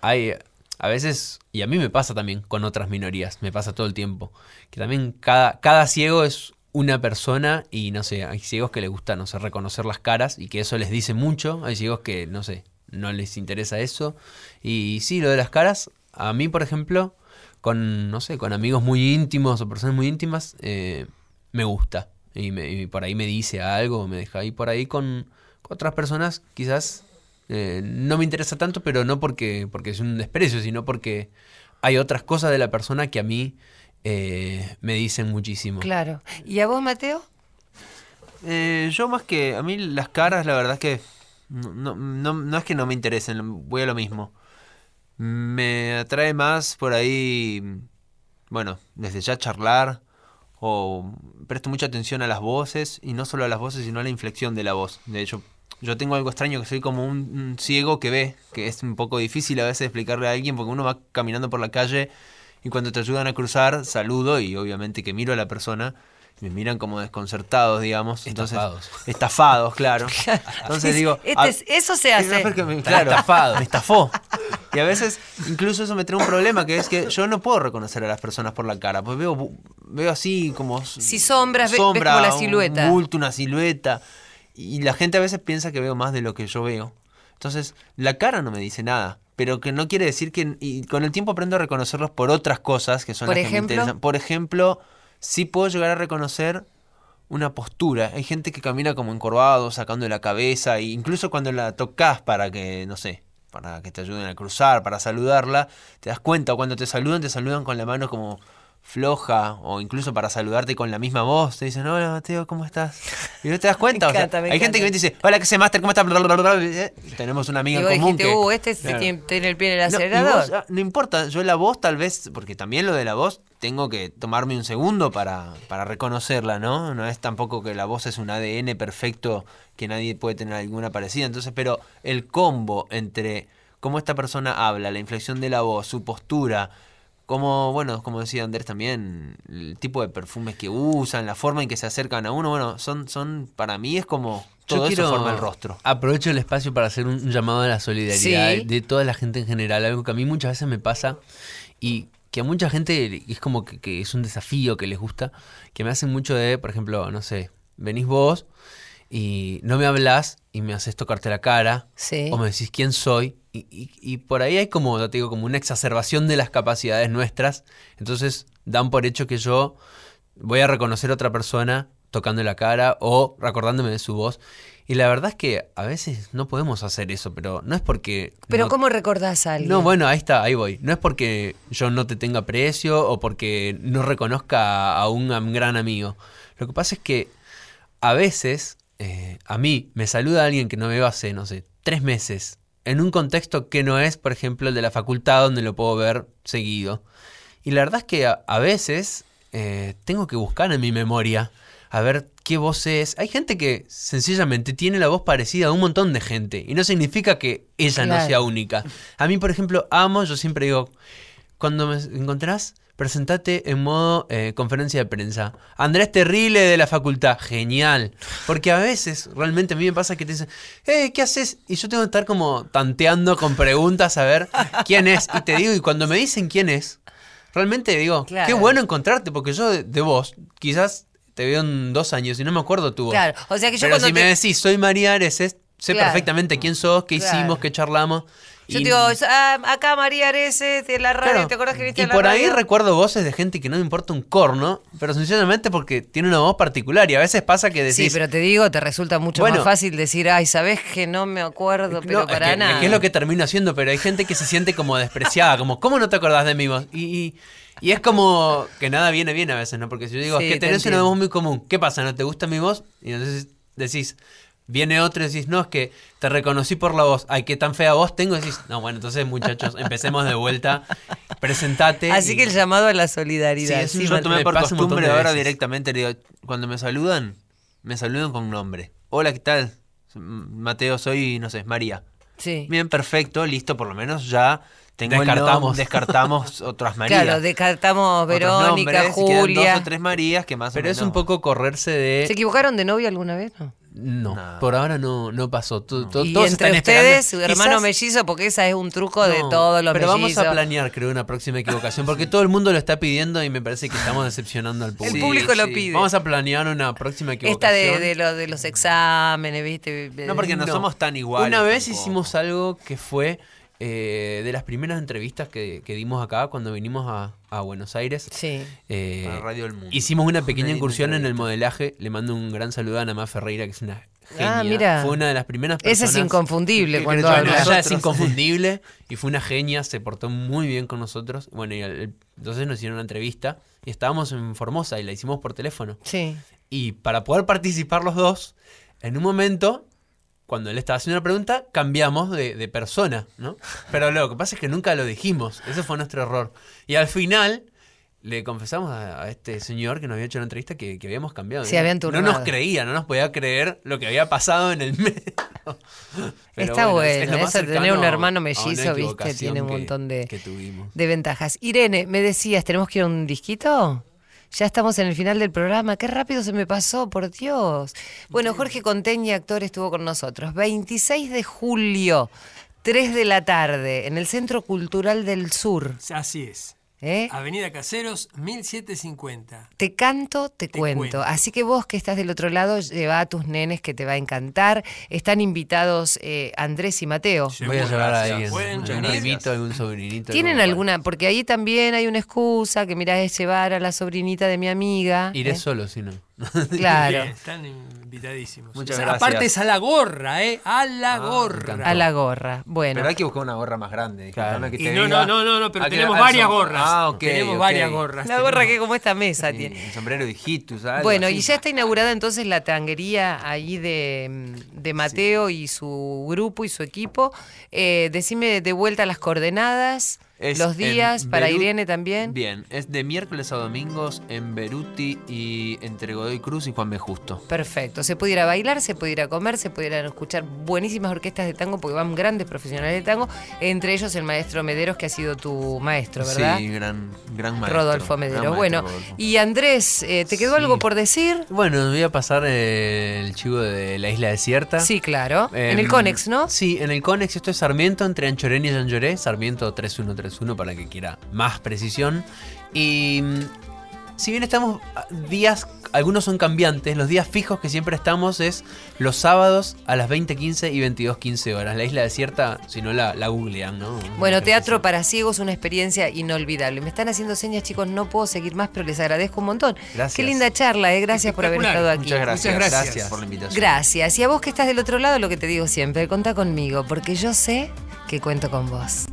hay a veces, y a mí me pasa también con otras minorías, me pasa todo el tiempo, que también cada, cada ciego es una persona y no sé, hay ciegos que les gusta, no sé, reconocer las caras y que eso les dice mucho, hay ciegos que, no sé, no les interesa eso. Y sí, lo de las caras, a mí, por ejemplo, con, no sé, con amigos muy íntimos o personas muy íntimas, eh, me gusta. Y, me- y por ahí me dice algo, me deja ahí por ahí con, con otras personas, quizás eh, no me interesa tanto, pero no porque, porque es un desprecio, sino porque hay otras cosas de la persona que a mí eh, me dicen muchísimo. Claro. ¿Y a vos, Mateo? Eh, yo más que a mí las caras, la verdad es que no, no, no- no es que no me interesen, voy a lo mismo. Me atrae más por ahí, bueno, desde ya charlar o presto mucha atención a las voces y no solo a las voces, sino a la inflexión de la voz. De hecho, yo tengo algo extraño que soy como un, un ciego que ve, que es un poco difícil a veces explicarle a alguien porque uno va caminando por la calle y cuando te ayudan a cruzar, saludo y obviamente que miro a la persona. y Me miran como desconcertados, digamos. Entonces, Estafados. estafados, claro. Entonces digo, Este es- eso se hace. me- claro, estafado. me estafó. Y a veces, incluso eso me trae un problema, que es que yo no puedo reconocer a las personas por la cara. Pues veo, veo así como. Si sombras, ves como la un bulto, una silueta. Y la gente a veces piensa que veo más de lo que yo veo. Entonces, la cara no me dice nada. Pero que no quiere decir que. Y con el tiempo aprendo a reconocerlos por otras cosas que son Por las que me ejemplo. interesan. Por ejemplo, sí puedo llegar a reconocer una postura. Hay gente que camina como encorvado, sacando la cabeza, e incluso cuando la tocas para que, no sé, para que te ayuden a cruzar, para saludarla, te das cuenta, cuando te saludan, te saludan con la mano como floja, o incluso para saludarte con la misma voz, te dicen, hola Mateo, ¿cómo estás? Y no te das cuenta. O sea, encanta, me hay gente que y dice, hola, ¿qué se Master? ¿Cómo estás? Tenemos una amiga Y vos en común dijiste, que... uh, este se tiene, tiene el pie en el No, acelerador. vos, ah, no importa, yo la voz tal vez, porque también lo de la voz, tengo que tomarme un segundo para, para reconocerla, ¿no? No es tampoco que la voz es un ADN perfecto que nadie puede tener alguna parecida. Entonces, pero el combo entre cómo esta persona habla, la inflexión de la voz, su postura, como, bueno, como decía Andrés también, el tipo de perfumes que usan, la forma en que se acercan a uno, bueno, son, son para mí es como todo Yo eso quiero- forma el rostro. Aprovecho el espacio para hacer un llamado a la solidaridad Sí. de toda la gente en general, algo que a mí muchas veces me pasa y que a mucha gente es como que, que es un desafío que les gusta, que me hacen mucho de, por ejemplo, no sé, venís vos y no me hablas y me haces tocarte la cara Sí. o me decís quién soy y, y- y por ahí hay como, ya te digo, como una exacerbación de las capacidades nuestras, entonces dan por hecho que yo voy a reconocer a otra persona tocando la cara o recordándome de su voz. Y la verdad es que a veces no podemos hacer eso, pero no es porque... Pero no- ¿cómo recordás a alguien? No, bueno, ahí está, ahí voy. No es porque yo no te tenga aprecio o porque no reconozca a un, gran amigo. Lo que pasa es que a veces eh, a mí me saluda alguien que no veo hace, no sé, tres meses, en un contexto que no es, por ejemplo, el de la facultad donde lo puedo ver seguido. Y la verdad es que a, a veces eh, tengo que buscar en mi memoria a ver qué voz es. Hay gente que sencillamente tiene la voz parecida a un montón de gente y no significa que ella no sea única. A mí, por ejemplo, amo, yo siempre digo, cuando me encontrás, presentate en modo eh, conferencia de prensa. Andrés Terrible de la facultad, genial. Porque a veces, realmente a mí me pasa que te dicen, eh, ¿qué haces? Y yo tengo que estar como tanteando con preguntas a ver quién es. Y te digo, y cuando me dicen quién es, realmente digo, Claro. qué bueno encontrarte, porque yo de, de vos, quizás te veo en dos años y no me acuerdo tu voz. Claro, o sea que yo Pero cuando si te- me decís, soy María Ares, es- sé Claro. perfectamente quién sos, qué Claro. hicimos, qué charlamos. Yo Y- te digo, ah, acá María Areces de la radio, Claro. ¿te acuerdas que viste Y en la por ahí recuerdo voces de gente que no me importa un corno, pero sencillamente porque tiene una voz particular y a veces pasa que decís... Sí, pero te digo, te resulta mucho Bueno. más fácil decir, ay, sabes que no me acuerdo, pero No, es para que, nada. es que es lo que termino haciendo, pero hay gente que se siente como despreciada, como, ¿cómo no te acordás de mi voz? Y, y- y es como que nada viene bien a veces, ¿no? Porque si yo digo, Sí, es que te tenés una voz muy común, ¿qué pasa? ¿No te gusta mi voz? Y entonces decís, viene otro y decís, no, es que te reconocí por la voz, ay, qué tan fea voz tengo, y decís, no, bueno, entonces muchachos, empecemos de vuelta, presentate. Así y- que el llamado a la solidaridad. Sí, es un sí, Yo tomé por costumbre ahora directamente, le digo, cuando me saludan, me saludan con nombre. Hola, ¿qué tal? Mateo, soy, no sé, María. Sí. Bien, perfecto, listo, por lo menos ya tengo Descartamos. descartamos otras Marías. Claro, descartamos Verónica, nombres, Julia. dos o tres Marías que más o Pero es un poco correrse de... ¿Se equivocaron de novio alguna vez? No. No, por ahora no, no pasó. Y todos entre están ustedes, su hermano Quizás- mellizo, porque esa es un truco de todos los Pero vamos a planear, creo, una próxima equivocación, porque todo el mundo lo está pidiendo y me parece que estamos decepcionando al El público. público lo sí. pide. Vamos a planear una próxima equivocación. Esta de, de, lo- de los exámenes, ¿viste? No, porque no, No. somos tan iguales. Una vez tampoco. hicimos algo que fue eh, de las primeras entrevistas que, que dimos acá cuando vinimos a, a Buenos Aires. Sí. Eh, Para Radio del Mundo. Hicimos una pequeña Una incursión en el modelaje. Le mando un gran saludo a Ana Má Ferreira, que es una genia. Ah, mira. Fue una de las primeras Ese personas. es inconfundible ¿Qué cuando habla. ella es inconfundible y fue una genia, se portó muy bien con nosotros. Bueno, y entonces nos hicieron una entrevista y estábamos en Formosa y la hicimos por teléfono. Sí. Y para poder participar los dos, en un momento, cuando él estaba haciendo una pregunta, cambiamos de, de persona, ¿no? Pero lo que pasa es que nunca lo dijimos, ese fue nuestro error. Y al final... Le confesamos a, a este señor que nos había hecho la entrevista que, que habíamos cambiado. Se ¿no? habían No nos creía, no nos podía creer lo que había pasado en el medio. Pero Está bueno, es eso de tener un hermano mellizo, viste, tiene un montón de, de ventajas. Irene, me decías, ¿tenemos que ir a un disquito? Ya estamos en el final del programa. Qué rápido se me pasó, por Dios. Bueno, Jorge Conteña, actor, estuvo con nosotros. 26 de julio, 3 de la tarde, en el Centro Cultural del Sur. Así es. ¿Eh? Avenida Caseros, 1750. Te canto, te, Te cuento. cuento. Así que vos que estás del otro lado, lleva a tus nenes que te va a encantar. Están invitados eh, Andrés y Mateo. Voy a llevar a alguien, un primito, algún sobrinito. ¿Tienen alguna? Porque ahí también hay una excusa que mirá es llevar a la sobrinita de mi amiga. Iré ¿eh? solo, si no. Claro. Bien, están invitadísimos. Muchas O sea, gracias. Aparte es a la gorra, ¿eh? A la gorra. A la gorra. Bueno. Pero hay que buscar una gorra más grande. Claro. una que Y te no, no, no, no, no, pero Ah, que- tenemos ah, varias gorras. Ah, ok. tenemos varias gorras. la gorra tenemos. que como esta mesa Sí, tiene. El sombrero de hijitus, Bueno, así. y ya está inaugurada entonces la tanguería ahí de, de Mateo y su grupo y su equipo. Eh, decime de vuelta las coordenadas, Es los días, para Beru- Irene también. Bien, es de miércoles a domingos en Beruti y entre Godoy Cruz y Juan B. Justo. Perfecto. Se puede ir a bailar, se puede ir a comer, se puede ir a escuchar buenísimas orquestas de tango porque van grandes profesionales de tango, entre ellos el maestro Mederos que ha sido tu maestro, ¿verdad? Sí, gran, gran maestro. Rodolfo Mederos. maestro, Bueno, Rodolfo. y Andrés, eh, ¿te quedó Sí. algo por decir? Bueno, voy a pasar eh, el chivo de la isla desierta. Sí, claro. en el Em, Conex, ¿no? Sí, en el Conex. Esto es Sarmiento, entre Anchorén y Llanlloré. Sarmiento 3131 para que quiera más precisión. Y mm, si bien estamos ah, días, algunos son cambiantes, los días fijos que siempre estamos es los sábados a las 20.15 y 22.15 horas. La isla desierta, si no la, la googlean, ¿no? Bueno, teatro para ciegos, una experiencia inolvidable. Me están haciendo señas, chicos, no puedo seguir más, pero les agradezco un montón. Gracias. Qué linda charla, ¿eh? Gracias por haber estado aquí. Muchas gracias. Muchas gracias. por la invitación. Gracias. Y a vos que estás del otro lado, lo que te digo siempre, contá conmigo, porque yo sé que cuento con vos.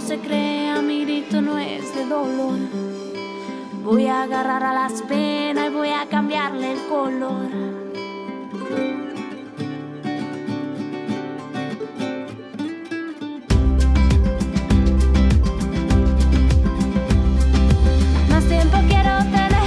no se crea, mi grito no es de dolor. Voy a agarrar a las penas y voy a cambiarle el color. Más tiempo quiero tener.